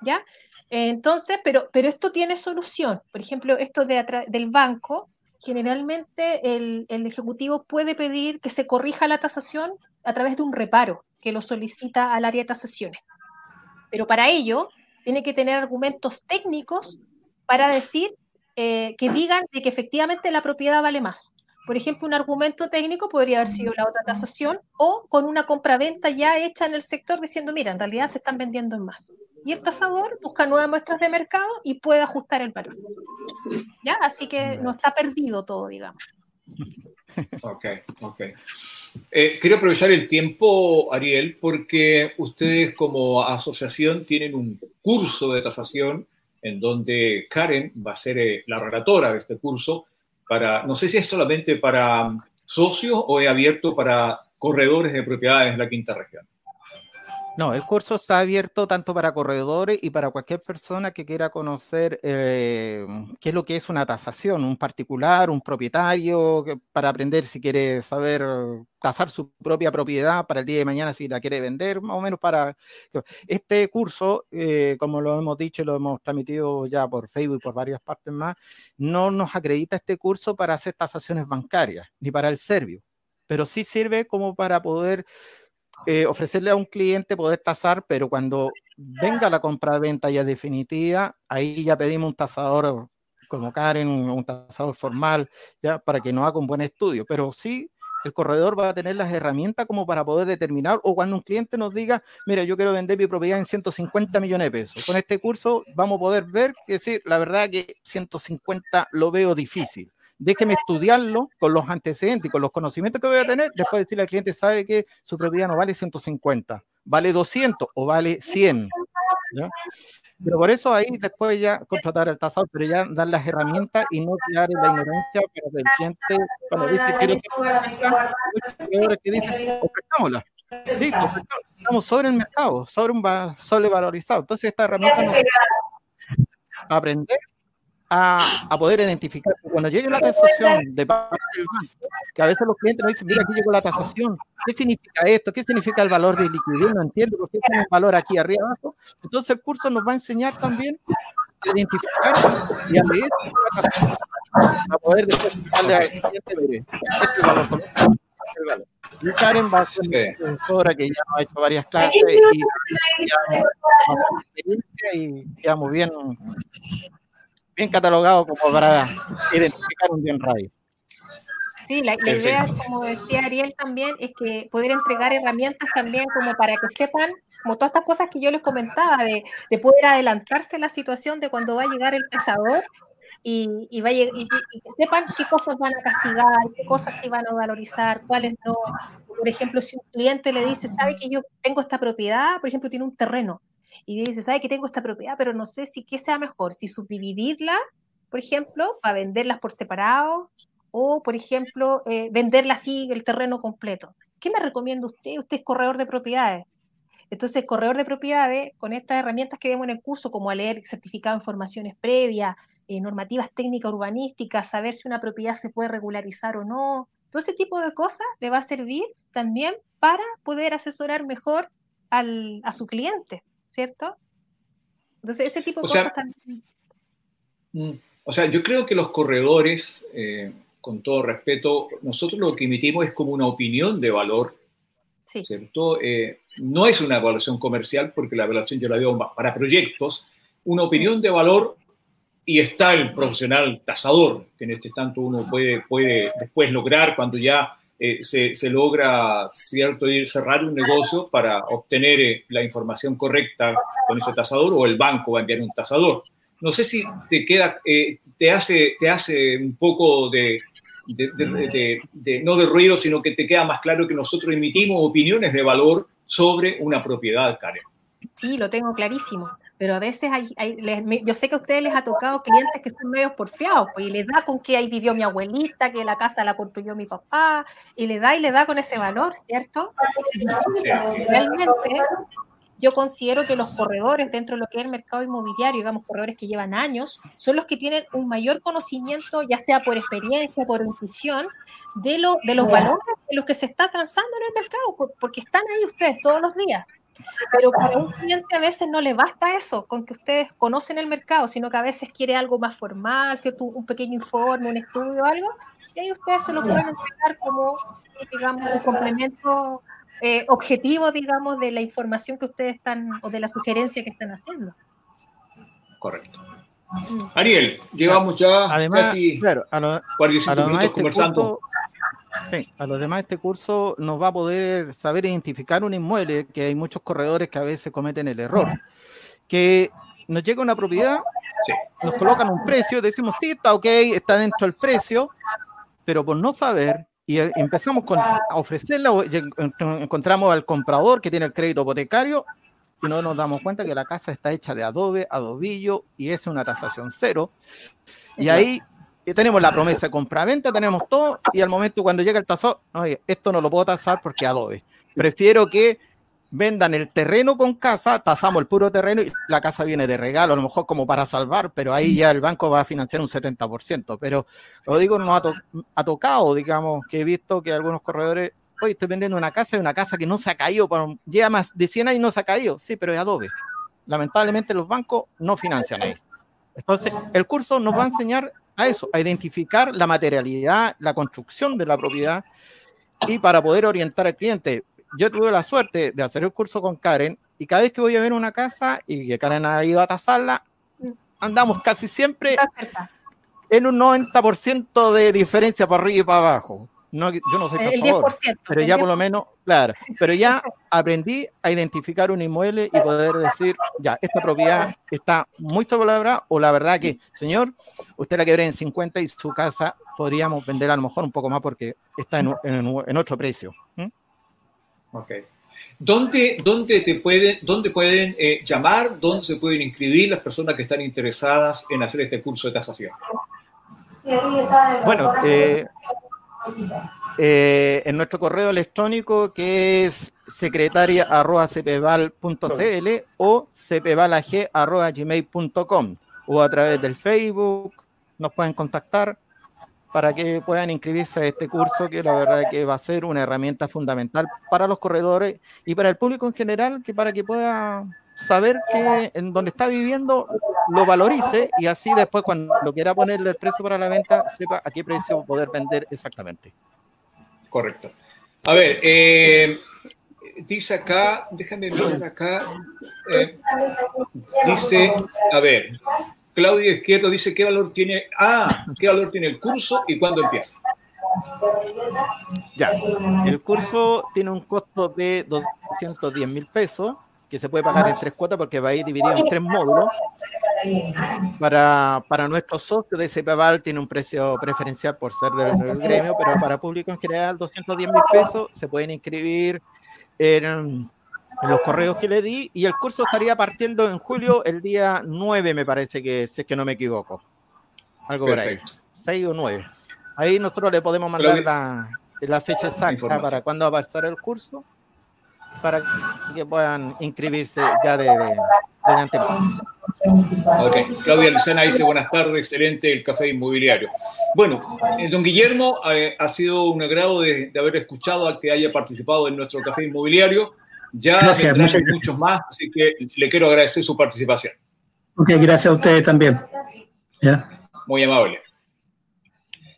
¿Ya? Entonces, pero, pero esto tiene solución. Por ejemplo, esto de del banco, generalmente el, Ejecutivo puede pedir que se corrija la tasación a través de un reparo que lo solicita al área de tasaciones. Pero para ello tiene que tener argumentos técnicos para decir eh, que digan de que efectivamente la propiedad vale más. Por ejemplo, un argumento técnico podría haber sido la otra tasación o con una compraventa ya hecha en el sector diciendo, mira, en realidad se están vendiendo en más. Y el tasador busca nuevas muestras de mercado y puede ajustar el valor. ¿Ya? Así que no está perdido todo, digamos. Ok, ok. Eh, quiero aprovechar el tiempo, Ariel, porque ustedes como asociación tienen un curso de tasación en donde Karen va a ser eh, la relatora de este curso para, no sé si es solamente para socios o es abierto para corredores de propiedades en la quinta región. No, el curso está abierto tanto para corredores y para cualquier persona que quiera conocer eh, qué es lo que es una tasación, un particular, un propietario, para aprender si quiere saber tasar su propia propiedad para el día de mañana si la quiere vender, más o menos para... Este curso, eh, como lo hemos dicho lo hemos transmitido ya por Facebook y por varias partes más, no nos acredita este curso para hacer tasaciones bancarias ni para el servio, pero sí sirve como para poder eh, ofrecerle a un cliente poder tasar, pero cuando venga la compra-venta ya definitiva, ahí ya pedimos un tasador como Karen, un, tasador formal, ya para que nos haga un buen estudio. Pero sí, el corredor va a tener las herramientas como para poder determinar, o cuando un cliente nos diga, mira, yo quiero vender mi propiedad en 150 millones de pesos. Con este curso vamos a poder ver que sí, la verdad que 150 lo veo difícil déjeme estudiarlo con los antecedentes y con los conocimientos que voy a tener, después decirle al cliente, sabe que su propiedad no vale 150, vale 200 o vale 100. Pero por eso ahí después ya contratar el tasador, pero ya dar las herramientas y no en la ignorancia para que el cliente, cuando dice quiero ser que dice, ofrezcámosla. Listo, estamos sobre el mercado, sobre un sobrevalorizado. Entonces esta herramienta nos aprender a, poder identificar. Cuando llegue la tasación de parte del banco, que a veces los clientes nos dicen, mira, aquí llegó la tasación, ¿qué significa esto? ¿Qué significa el valor de liquidez? No entiendo por qué tiene un valor aquí arriba abajo. Entonces el curso nos va a enseñar también a identificar y a leer a poder después darle al cliente, mire, este es el valor. El valor. Y Karen va a ser una profesora que ya ha hecho varias clases y, y, y, y, muy bien bien catalogado como para identificar un bien radio. Sí, la, idea, como decía Ariel también, es que poder entregar herramientas también como para que sepan, como todas estas cosas que yo les comentaba, de, de poder adelantarse la situación de cuando va a llegar el cazador y, y, vaya, y, que sepan qué cosas van a castigar, qué cosas sí van a valorizar, cuáles no. Por ejemplo, si un cliente le dice, sabe que yo tengo esta propiedad, por ejemplo, tiene un terreno, y dice, ¿sabe que tengo esta propiedad, pero no sé si qué sea mejor? Si subdividirla, por ejemplo, para venderlas por separado, o, por ejemplo, eh, venderla así, el terreno completo. ¿Qué me recomienda usted? Usted es corredor de propiedades. Entonces, corredor de propiedades, con estas herramientas que vemos en el curso, como a leer certificado de informaciones previas, eh, normativas técnicas urbanísticas, saber si una propiedad se puede regularizar o no, todo ese tipo de cosas le va a servir también para poder asesorar mejor al, a su cliente. ¿Cierto? Entonces, ese tipo de cosas también. Mm, o sea, yo creo que los corredores, eh, con todo respeto, nosotros lo que emitimos es como una opinión de valor, ¿cierto? Eh, no es una evaluación comercial, porque la evaluación yo la veo para proyectos, una opinión de valor y está el profesional tasador, que en este tanto uno puede, puede después lograr cuando ya eh, se, logra cierto ir cerrar un negocio para obtener eh, la información correcta con ese tasador o el banco va a enviar un tasador. No sé si te queda, eh, te, hace, te hace un poco de, no de ruido, sino que te queda más claro que nosotros emitimos opiniones de valor sobre una propiedad, Karen. Sí, lo tengo clarísimo pero a veces hay, yo sé que a ustedes les ha tocado clientes que son medios porfiados, pues, y les da con que ahí vivió mi abuelita, que la casa la construyó mi papá, y le da y le da con ese valor, ¿cierto? Realmente, yo considero que los corredores dentro de lo que es el mercado inmobiliario, digamos, corredores que llevan años, son los que tienen un mayor conocimiento, ya sea por experiencia, por intuición, de, lo, de los valores de los que se está transando en el mercado, porque están ahí ustedes todos los días. Pero para un cliente a veces no le basta eso, con que ustedes conocen el mercado, sino que a veces quiere algo más formal, ¿cierto? Un pequeño informe, un estudio algo, y ahí ustedes se lo pueden entregar como, digamos, un complemento eh, objetivo, digamos, de la información que ustedes están, o de la sugerencia que están haciendo. Correcto. Mm. Ariel, llevamos ya Además, casi claro, a lo, 45 minutos este conversando. Sí, a los demás este curso nos va a poder saber identificar un inmueble, que hay muchos corredores que a veces cometen el error, que nos llega una propiedad, nos colocan un precio, decimos, sí, está ok, está dentro del precio, pero por no saber, y empezamos con, a ofrecerla, encontramos al comprador que tiene el crédito hipotecario, y no nos damos cuenta que la casa está hecha de adobe, adobillo, y es una tasación cero, y ahí tenemos la promesa de compra-venta, tenemos todo, y al momento cuando llega el tazo, oye, esto no lo puedo tasar porque adobe. Prefiero que vendan el terreno con casa, tasamos el puro terreno y la casa viene de regalo, a lo mejor como para salvar, pero ahí ya el banco va a financiar un 70%. Pero lo digo, no ha, tocado, digamos, que he visto que algunos corredores, oye, estoy vendiendo una casa y una casa que no se ha caído, lleva más de 100 años y no se ha caído, sí, pero es adobe. Lamentablemente los bancos no financian ahí. Entonces, el curso nos va a enseñar a eso, a identificar la materialidad, la construcción de la propiedad y para poder orientar al cliente. yo tuve la suerte de hacer el curso con Karen y cada vez que voy a ver una casa y que Karen ha ido a tasarla, andamos casi siempre en un 90% de diferencia para arriba y para abajo. No, yo no soy tasador, pero ya por lo menos, claro, pero ya aprendí a identificar un inmueble y poder decir, ya, esta propiedad está muy sobrevalorada o la verdad que, señor, usted la quebré en 50 y su casa podríamos vender a lo mejor un poco más porque está en, en, otro precio. Ok. ¿Dónde, dónde, te pueden, dónde pueden eh, llamar, dónde se pueden inscribir las personas que están interesadas en hacer este curso de tasación? Bueno, eh, eh, en nuestro correo electrónico que es secretaria.cpval.cl o cpvalag.gmail.com o a través del Facebook nos pueden contactar para que puedan inscribirse a este curso que la verdad que va a ser una herramienta fundamental para los corredores y para el público en general, que para que pueda saber que en donde está viviendo lo valorice y así después cuando quiera ponerle el precio para la venta sepa a qué precio poder vender exactamente. Correcto. A ver, eh, dice acá, déjame ver acá, eh, dice, a ver, Claudia Izquierdo dice qué valor tiene, ah, qué valor tiene el curso y cuándo empieza. Ya, el curso tiene un costo de 210 mil pesos, que se puede pagar en tres cuotas porque va a ir dividido en tres módulos. Para, para nuestros socios de CPVAL tiene un precio preferencial por ser del, gremio, pero para público en general 210 mil pesos se pueden inscribir en en los correos que le di y el curso estaría partiendo en julio el día 9 me parece que si es que no me equivoco. Algo por ahí. 6 o 9 ahí nosotros le podemos mandar la, la, fecha exacta para cuándo va a pasar el curso para que puedan inscribirse ya de, de, antemano Ok, Claudia Lucena dice buenas tardes, excelente el café inmobiliario. Bueno, eh, don Guillermo, eh, ha sido un agrado de, de haber escuchado a que haya participado en nuestro café inmobiliario. Ya gracias, muchos más, así que le quiero agradecer su participación. Ok, gracias a ustedes también. ¿Ya? Muy amable.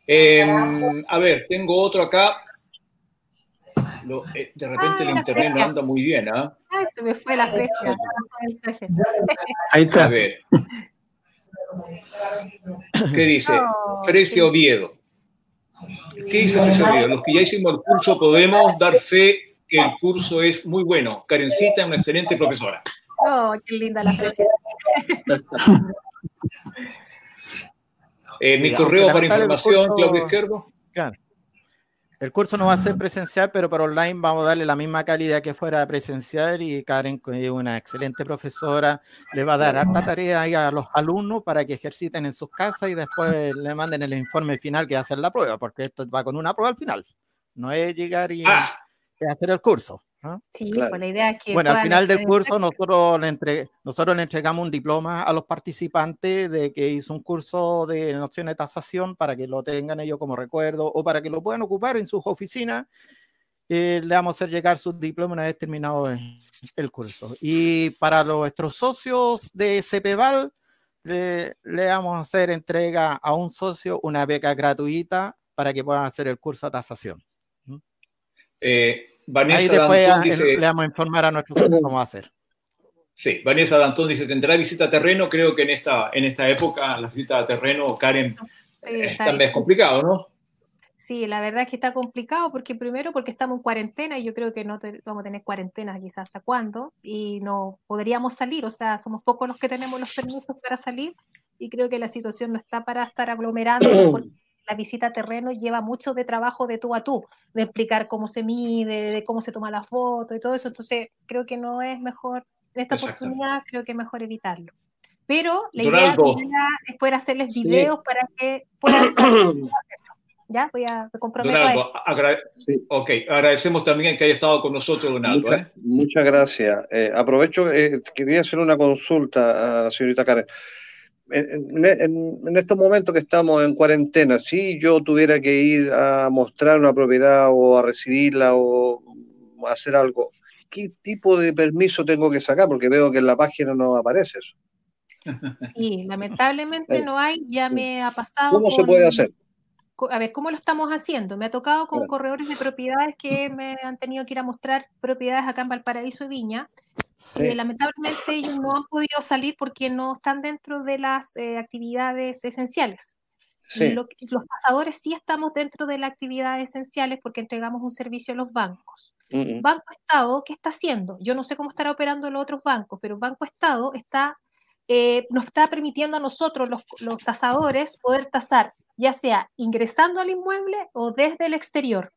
Em, a ver, tengo otro acá. Eh, de repente el internet no anda muy bien, ¿ah? Ay, se me fue la fresca. Ahí está. A ver. ¿Qué dice? Frecio Oviedo. ¿Qué dice Frecio Oviedo? Los que ya hicimos el curso podemos dar fe que el curso es muy bueno. Karencita es una excelente profesora. Oh, qué linda la presión. Eh, mi correo para información, Claudio Izquierdo. Claro. El curso no va a ser presencial, pero para online vamos a darle la misma calidad que fuera presencial y Karen, es una excelente profesora, le va a dar harta tarea a los alumnos para que ejerciten en sus casas y después le manden el informe final que hacer la prueba, porque esto va con una prueba al final. No es llegar y... Ah hacer el curso. Sí, pues la idea es que. Bueno, al final del curso nosotros le, entre, nosotros le entregamos un diploma a los participantes de que hizo un curso de nociones de tasación para que lo tengan ellos como recuerdo o para que lo puedan ocupar en sus oficinas. Eh, le vamos a hacer llegar su diploma una vez terminado el curso. Y para nuestros socios de CPVAL, le, le, vamos a hacer entrega a un socio una beca gratuita para que puedan hacer el curso de tasación. Eh, Vanessa Ahí después dice, le vamos a informar a nuestros cómo va a hacer. Sí, Vanessa Dantón dice, ¿tendrá visita a terreno? Creo que en esta, en esta época la visita a terreno, Karen, sí, está, más complicado, ¿no? Sí, la verdad es que está complicado porque primero porque estamos en cuarentena y yo creo que no vamos a tener cuarentena quizás hasta cuándo y no podríamos salir, o sea, somos pocos los que tenemos los permisos para salir y creo que la situación no está para estar aglomerando porque la visita a terreno lleva mucho de trabajo de tú a tú, de explicar cómo se mide, de cómo se toma la foto y todo eso. Entonces, creo que no es mejor, en esta oportunidad, creo que es mejor evitarlo. Pero la idea es poder hacerles videos para que puedan saber ¿Ya? Voy a comprometer a eso. ok, agradecemos también que haya estado con nosotros, Donaldo. Muchas, ¿eh? muchas gracias. Eh, aprovecho, eh, quería hacer una consulta a la señorita Karen en, estos momentos que estamos en cuarentena, si yo tuviera que ir a mostrar una propiedad o a recibirla o a hacer algo, ¿qué tipo de permiso tengo que sacar? Porque veo que en la página no aparece eso. Sí, lamentablemente no hay, ya me ha pasado. ¿Cómo se puede hacer? a ver, ¿cómo lo estamos haciendo? Me ha tocado con corredores de propiedades que me han tenido que ir a mostrar propiedades acá en Valparaíso y Viña. Eh, lamentablemente ellos no han podido salir porque no están dentro de las eh, actividades esenciales. los pasadores sí estamos dentro de las actividades esenciales porque entregamos un servicio a los bancos. Banco Estado, ¿qué está haciendo? Yo no sé cómo estará operando los otros bancos, pero Banco Estado está, eh, nos está permitiendo a nosotros, los, los tasadores, poder tasar ya sea ingresando al inmueble o desde el exterior.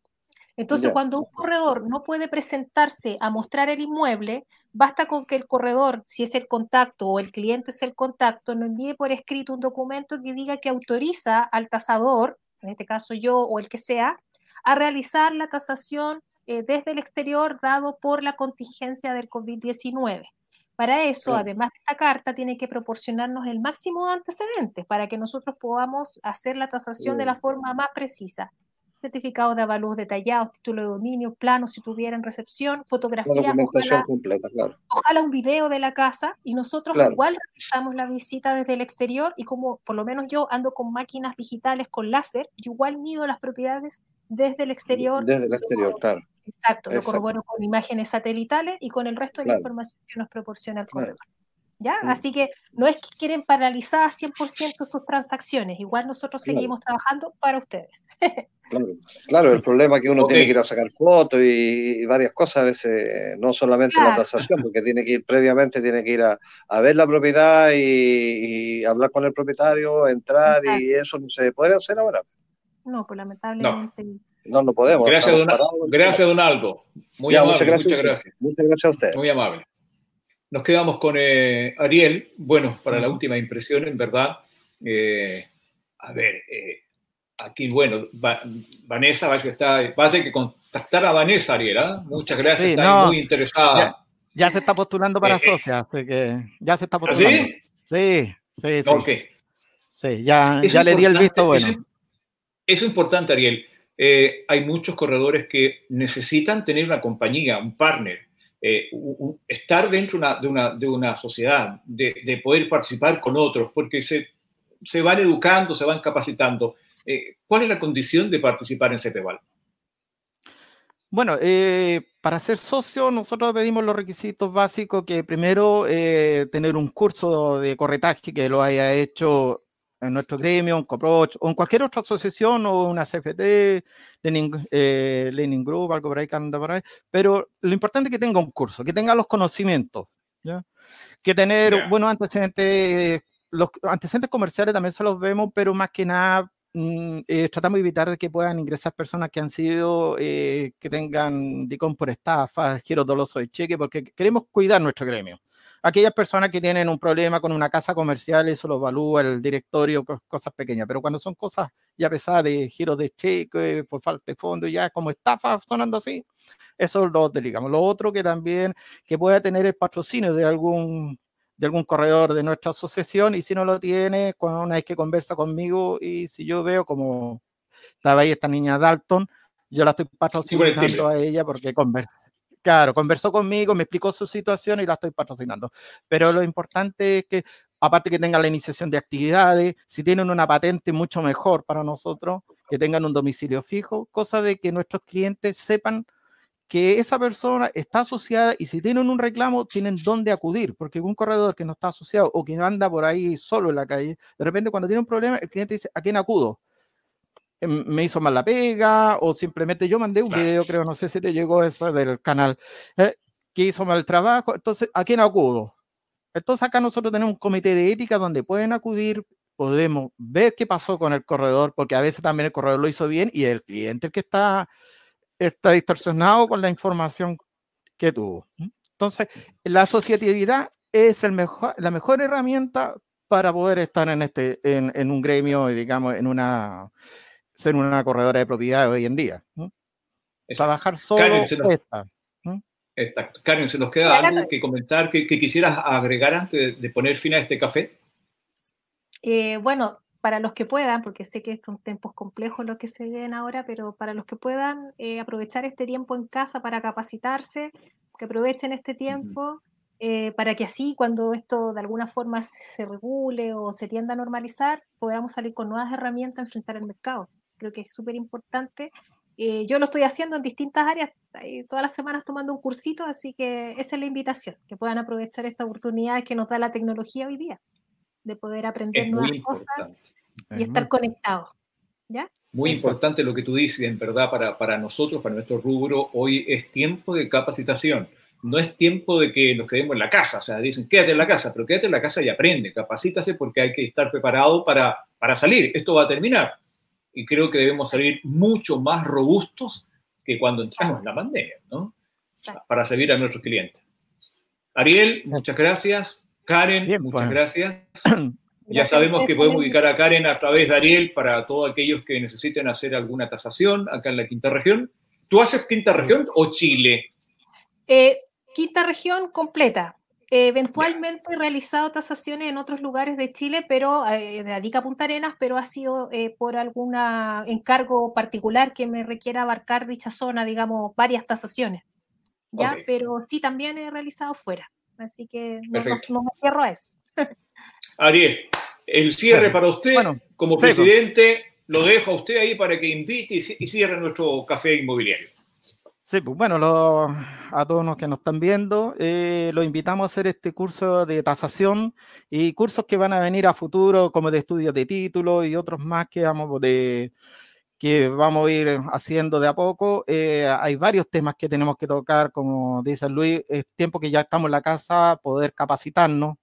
Entonces, cuando un corredor no puede presentarse a mostrar el inmueble, basta con que el corredor, si es el contacto o el cliente es el contacto, nos envíe por escrito un documento que diga que autoriza al tasador, en este caso yo o el que sea, a realizar la tasación eh, desde el exterior dado por la contingencia del COVID-19. Para eso, además de esta carta, tiene que proporcionarnos el máximo de antecedentes para que nosotros podamos hacer la tasación de la forma más precisa. Certificados de avalúos detallados, título de dominio, planos si tuvieran recepción, fotografía, ojalá, completa, claro. ojalá un video de la casa y nosotros igual realizamos la visita desde el exterior y como por lo menos yo ando con máquinas digitales con láser, igual mido las propiedades desde el exterior. Desde el exterior, claro. Exacto, lo corroboro con imágenes satelitales y con el resto de la información que nos proporciona el corredor. ¿Ya? Mm. Así que no es que quieren paralizar 100% sus transacciones, igual nosotros seguimos trabajando para ustedes. claro, el problema es que uno tiene que ir a sacar fotos y, varias cosas, a veces no solamente la tasación, porque tiene que ir previamente, tiene que ir a, ver la propiedad y, hablar con el propietario, entrar y eso no se puede hacer ahora. No, pues lamentablemente. No, no podemos. Gracias, don, gracias Donaldo. Muy amable, muchas gracias, muchas gracias. Muchas gracias a usted. Muy amable. Nos quedamos con eh, Ariel. Bueno, para la última impresión, en verdad. Eh, a ver, eh, aquí, bueno, Vanessa, va a, estar, va a tener que contactar a Vanessa, Ariel. ¿ah? Muchas gracias, está muy interesada. Ya, se está postulando para socia, así que ya se está ¿Ah, postulando. ¿Sí? Sí, sí, sí. Sí, ya, ya le di el visto bueno. Es, es importante, Ariel. Hay muchos corredores que necesitan tener una compañía, un partner, eh, estar dentro de, una, de una sociedad, de, poder participar con otros, porque se, se van educando, se van capacitando. Eh, ¿Cuál es la condición de participar en CEPEVAL? Bueno, para ser socio nosotros pedimos los requisitos básicos, que primero tener un curso de corretaje que lo haya hecho en nuestro gremio, en Coproch, o en cualquier otra asociación, o una CFT, Lenin, eh, Lenin Group, algo por ahí que anda por ahí, pero lo importante es que tenga un curso, que tenga los conocimientos, ¿ya? que tener, bueno, antecedentes, los antecedentes comerciales también se los vemos, pero más que nada mm, eh, tratamos de evitar que puedan ingresar personas que han sido, eh, que tengan, digamos, por estafa, giro doloso de cheque, porque queremos cuidar nuestro gremio aquellas personas que tienen un problema con una casa comercial, eso lo evalúa el directorio, cosas pequeñas, pero cuando son cosas ya pesadas de giros de cheque, por falta de fondo, ya como estafa sonando así, eso lo digamos. Lo otro que también que pueda tener el patrocinio de algún de algún corredor de nuestra asociación y si no lo tiene, cuando una vez que conversa conmigo y si yo veo como estaba ahí esta niña Dalton, yo la estoy patrocinando a ella porque conversa Claro, conversó conmigo, me explicó su situación y la estoy patrocinando. Pero lo importante es que, aparte que tengan la iniciación de actividades, si tienen una patente, mucho mejor para nosotros, que tengan un domicilio fijo, cosa de que nuestros clientes sepan que esa persona está asociada y si tienen un reclamo, tienen dónde acudir, porque un corredor que no está asociado o que anda por ahí solo en la calle, de repente cuando tiene un problema, el cliente dice, ¿a quién acudo? Em, me hizo mal la pega o simplemente yo mandé un video, creo, no sé si te llegó eso del canal, eh, que hizo mal trabajo, entonces, ¿a quién acudo? Entonces acá nosotros tenemos un comité de ética donde pueden acudir, podemos ver qué pasó con el corredor, porque a veces también el corredor lo hizo bien y el cliente el que está, está distorsionado con la información que tuvo. Entonces, la asociatividad es el mejor, la mejor herramienta para poder estar en, este, en, en un gremio, digamos, en una ser una corredora de propiedad hoy en día. Trabajar solo Karen, se nos, Karen, ¿se nos queda algo que comentar que, quisieras agregar antes de, poner fin a este café? Eh, bueno, para los que puedan, porque sé que son tiempos complejos los que se ven ahora, pero para los que puedan eh, aprovechar este tiempo en casa para capacitarse, que aprovechen este tiempo eh, para que así cuando esto de alguna forma se regule o se tienda a normalizar, podamos salir con nuevas herramientas a enfrentar el mercado creo que es súper importante. Eh, yo lo estoy haciendo en distintas áreas, todas las semanas tomando un cursito, así que esa es la invitación, que puedan aprovechar esta oportunidad que nos da la tecnología hoy día, de poder aprender nuevas cosas y estar conectados. ¿Ya? Muy importante lo que tú dices, en verdad, para, para nosotros, para nuestro rubro, hoy es tiempo de capacitación no es tiempo de que nos quedemos en la casa, o sea, dicen, quédate en la casa, pero quédate en la casa y aprende, capacítase porque hay que estar preparado para, para salir, esto va a terminar. Y creo que debemos salir mucho más robustos que cuando entramos en la pandemia, ¿no? Para servir a nuestros clientes. Ariel, muchas gracias. Karen, muchas gracias. Ya sabemos que podemos ubicar a Karen a través de Ariel para todos aquellos que necesiten hacer alguna tasación acá en la quinta región. ¿Tú haces quinta región o Chile? Eh, quinta región completa. Eventualmente he realizado tasaciones en otros lugares de Chile, pero eh, de Arica Punta Arenas, pero ha sido eh, por algún encargo particular que me requiera abarcar dicha zona, digamos, varias tasaciones. ¿ya? Pero sí, también he realizado fuera. Así que no, me cierro a eso. Ariel, el cierre para usted como presidente, lo dejo a usted ahí para que invite y cierre nuestro café inmobiliario. Sí, pues bueno, a todos los que nos están viendo, eh, los invitamos a hacer este curso de tasación y cursos que van a venir a futuro, como de estudios de título y otros más que vamos, de, que vamos a ir haciendo de a poco. Eh, hay varios temas que tenemos que tocar, como dice Luis, es tiempo que ya estamos en la casa, poder capacitarnos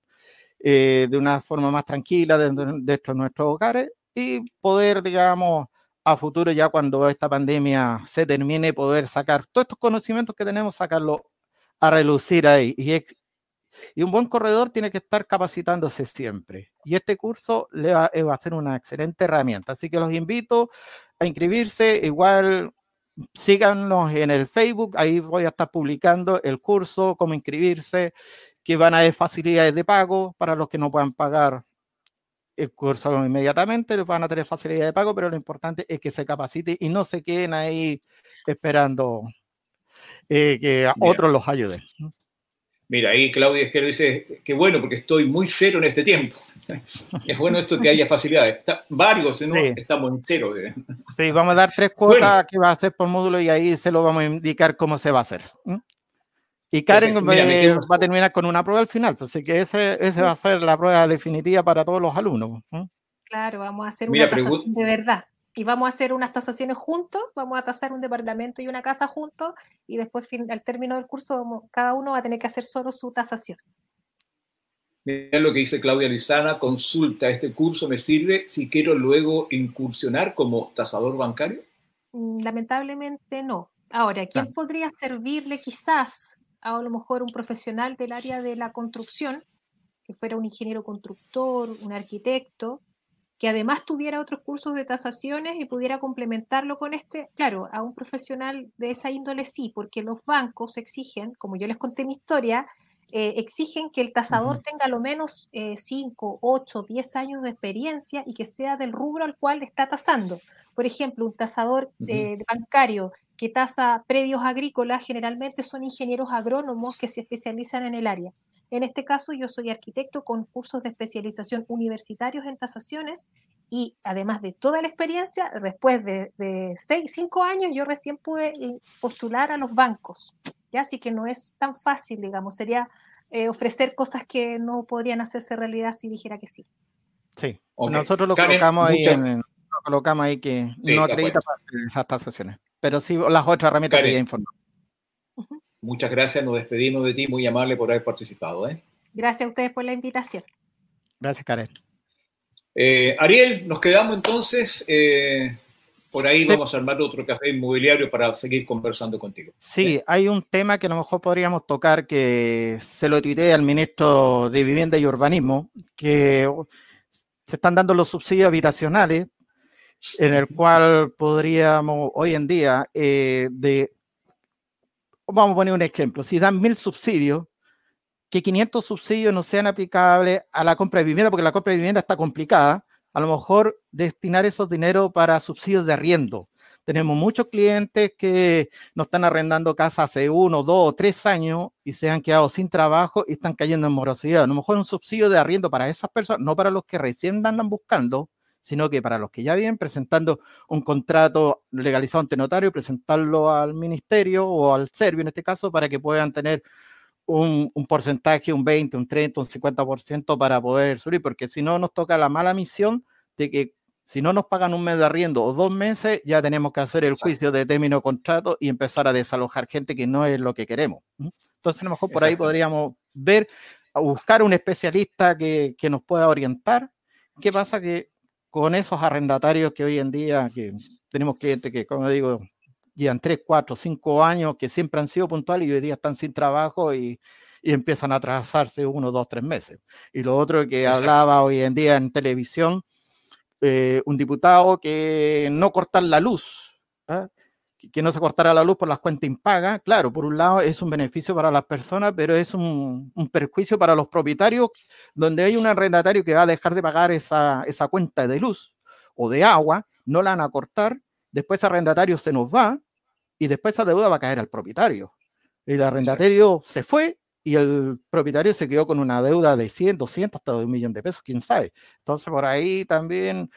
eh, de una forma más tranquila dentro, dentro de nuestros hogares y poder, digamos, a futuro, ya cuando esta pandemia se termine, poder sacar todos estos conocimientos que tenemos, sacarlo a relucir ahí. Y, y un buen corredor tiene que estar capacitándose siempre. Y este curso le va, va, a ser una excelente herramienta. Así que los invito a inscribirse. Igual síganos en el Facebook. Ahí voy a estar publicando el curso, cómo inscribirse, que van a haber facilidades de pago para los que no puedan pagar el curso inmediatamente, les van a tener facilidad de pago, pero lo importante es que se capacite y no se queden ahí esperando eh, que otros los ayuden. Mira, ahí Claudia Esquerdo dice que bueno, porque estoy muy cero en este tiempo. es bueno esto que haya facilidades. varios, ¿no? estamos en cero. Sí, vamos a dar tres cuotas que va a hacer por módulo y ahí se lo vamos a indicar cómo se va a hacer. Y Karen va a terminar con una prueba al final, pues, así que ese, ese va a ser la prueba definitiva para todos los alumnos. Claro, vamos a hacer una tasación de verdad. Y vamos a hacer unas tasaciones juntos, vamos a tasar un departamento y una casa juntos, y después al término del curso cada uno va a tener que hacer solo su tasación. Mira lo que dice Claudia Lizana, consulta, ¿este curso me sirve si quiero luego incursionar como tasador bancario? Mm, lamentablemente no. Ahora, ¿quién podría servirle quizás a lo mejor un profesional del área de la construcción, que fuera un ingeniero constructor, un arquitecto, que además tuviera otros cursos de tasaciones y pudiera complementarlo con este, claro, a un profesional de esa índole sí, porque los bancos exigen, como yo les conté mi historia, eh, exigen que el tasador tenga lo menos 5, 8, 10 años de experiencia y que sea del rubro al cual está tasando. Por ejemplo, un tasador eh, bancario que tasa predios agrícolas generalmente son ingenieros agrónomos que se especializan en el área. En este caso, yo soy arquitecto con cursos de especialización universitarios en tasaciones y además de toda la experiencia, después de, de seis, cinco años, yo recién pude eh, postular a los bancos. ¿ya? Así que no es tan fácil, digamos, sería eh, ofrecer cosas que no podrían hacerse realidad si dijera que sí. Sí, nosotros lo colocamos, ahí en, colocamos ahí que no acredita para esas tasaciones pero sí las otras herramientas que ya informé. Muchas gracias, nos despedimos de ti, muy amable por haber participado. ¿eh? Gracias a ustedes por la invitación. Gracias, Karen. Eh, Ariel, nos quedamos entonces. Eh, por ahí vamos a armar otro café inmobiliario para seguir conversando contigo. Sí, hay un tema que a lo mejor podríamos tocar que se lo tuiteé al ministro de Vivienda y Urbanismo, que se están dando los subsidios habitacionales en el cual podríamos hoy en día, eh, vamos a poner un ejemplo, si dan mil subsidios, que 500 subsidios no sean aplicables a la compra de vivienda, porque la compra de vivienda está complicada, a lo mejor destinar esos dinero para subsidios de arriendo. Tenemos muchos clientes que no están arrendando casas hace uno, dos tres años y se han quedado sin trabajo y están cayendo en morosidad. A lo mejor un subsidio de arriendo para esas personas, no para los que recién andan buscando, sino que para los que ya vienen presentando un contrato legalizado ante notario, presentarlo al ministerio o al serbio en este caso para que puedan tener un, un, porcentaje, un 20, un 30, un 50% para poder subir, porque si no nos toca la mala misión de que si no nos pagan un mes de arriendo o dos meses, ya tenemos que hacer el juicio de término contrato y empezar a desalojar gente que no es lo que queremos. Entonces, a lo mejor por ahí podríamos ver, buscar un especialista que, que, nos pueda orientar. ¿Qué pasa que con esos arrendatarios que hoy en día, que tenemos clientes que, como digo, llevan tres, cuatro, cinco años, que siempre han sido puntuales y hoy día están sin trabajo y, y empiezan a atrasarse uno, dos, tres meses. Y lo otro que hablaba hoy en día en televisión, eh, un diputado que no cortar la luz, ¿ah? Que no se cortara la luz por las cuentas impagas. Claro, por un lado es un beneficio para las personas, pero es un, perjuicio para los propietarios, donde hay un arrendatario que va a dejar de pagar esa, esa cuenta de luz o de agua, no la van a cortar, después ese arrendatario se nos va y después esa deuda va a caer al propietario. El arrendatario se fue y el propietario se quedó con una deuda de 100, 200, hasta un millón de pesos, quién sabe. Entonces, por ahí también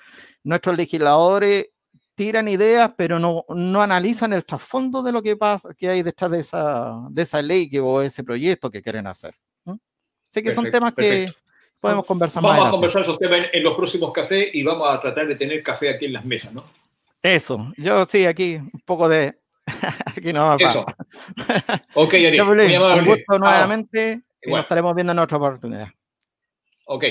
nuestros legisladores tiran ideas, pero no, no analizan el trasfondo de lo que pasa, que hay detrás de esa, de esa ley que, o ese proyecto que quieren hacer. Sé que son temas que podemos conversar vamos más. Vamos a conversar esos temas en, los próximos cafés y vamos a tratar de tener café aquí en las mesas, ¿no? Eso, yo sí, aquí un poco de, Aquí no Eso. ok, amable. Un gusto nuevamente y nos estaremos viendo en otra oportunidad. Ok.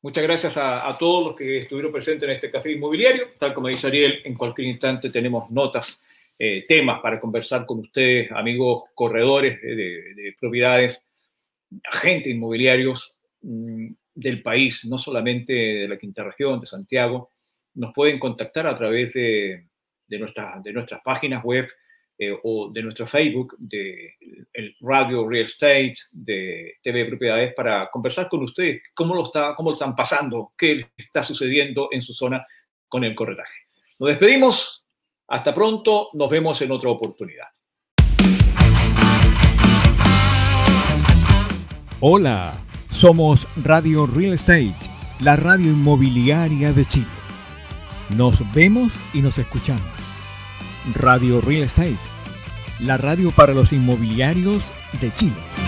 Muchas gracias a, todos los que estuvieron presentes en este café inmobiliario. Tal como dice Ariel, en cualquier instante tenemos notas, eh, temas para conversar con ustedes, amigos corredores de, propiedades, agentes inmobiliarios mm, del país, no solamente de la quinta región, de Santiago. Nos pueden contactar a través de, de, de nuestras páginas web eh, o de nuestro Facebook, de el Radio Real Estate, de TV Propiedades, para conversar con ustedes cómo lo, está, cómo lo están pasando, qué está sucediendo en su zona con el corretaje. Nos despedimos, hasta pronto, nos vemos en otra oportunidad. Hola, somos Radio Real Estate, la radio inmobiliaria de Chile. Nos vemos y nos escuchamos. Radio Real Estate, la radio para los inmobiliarios de Chile.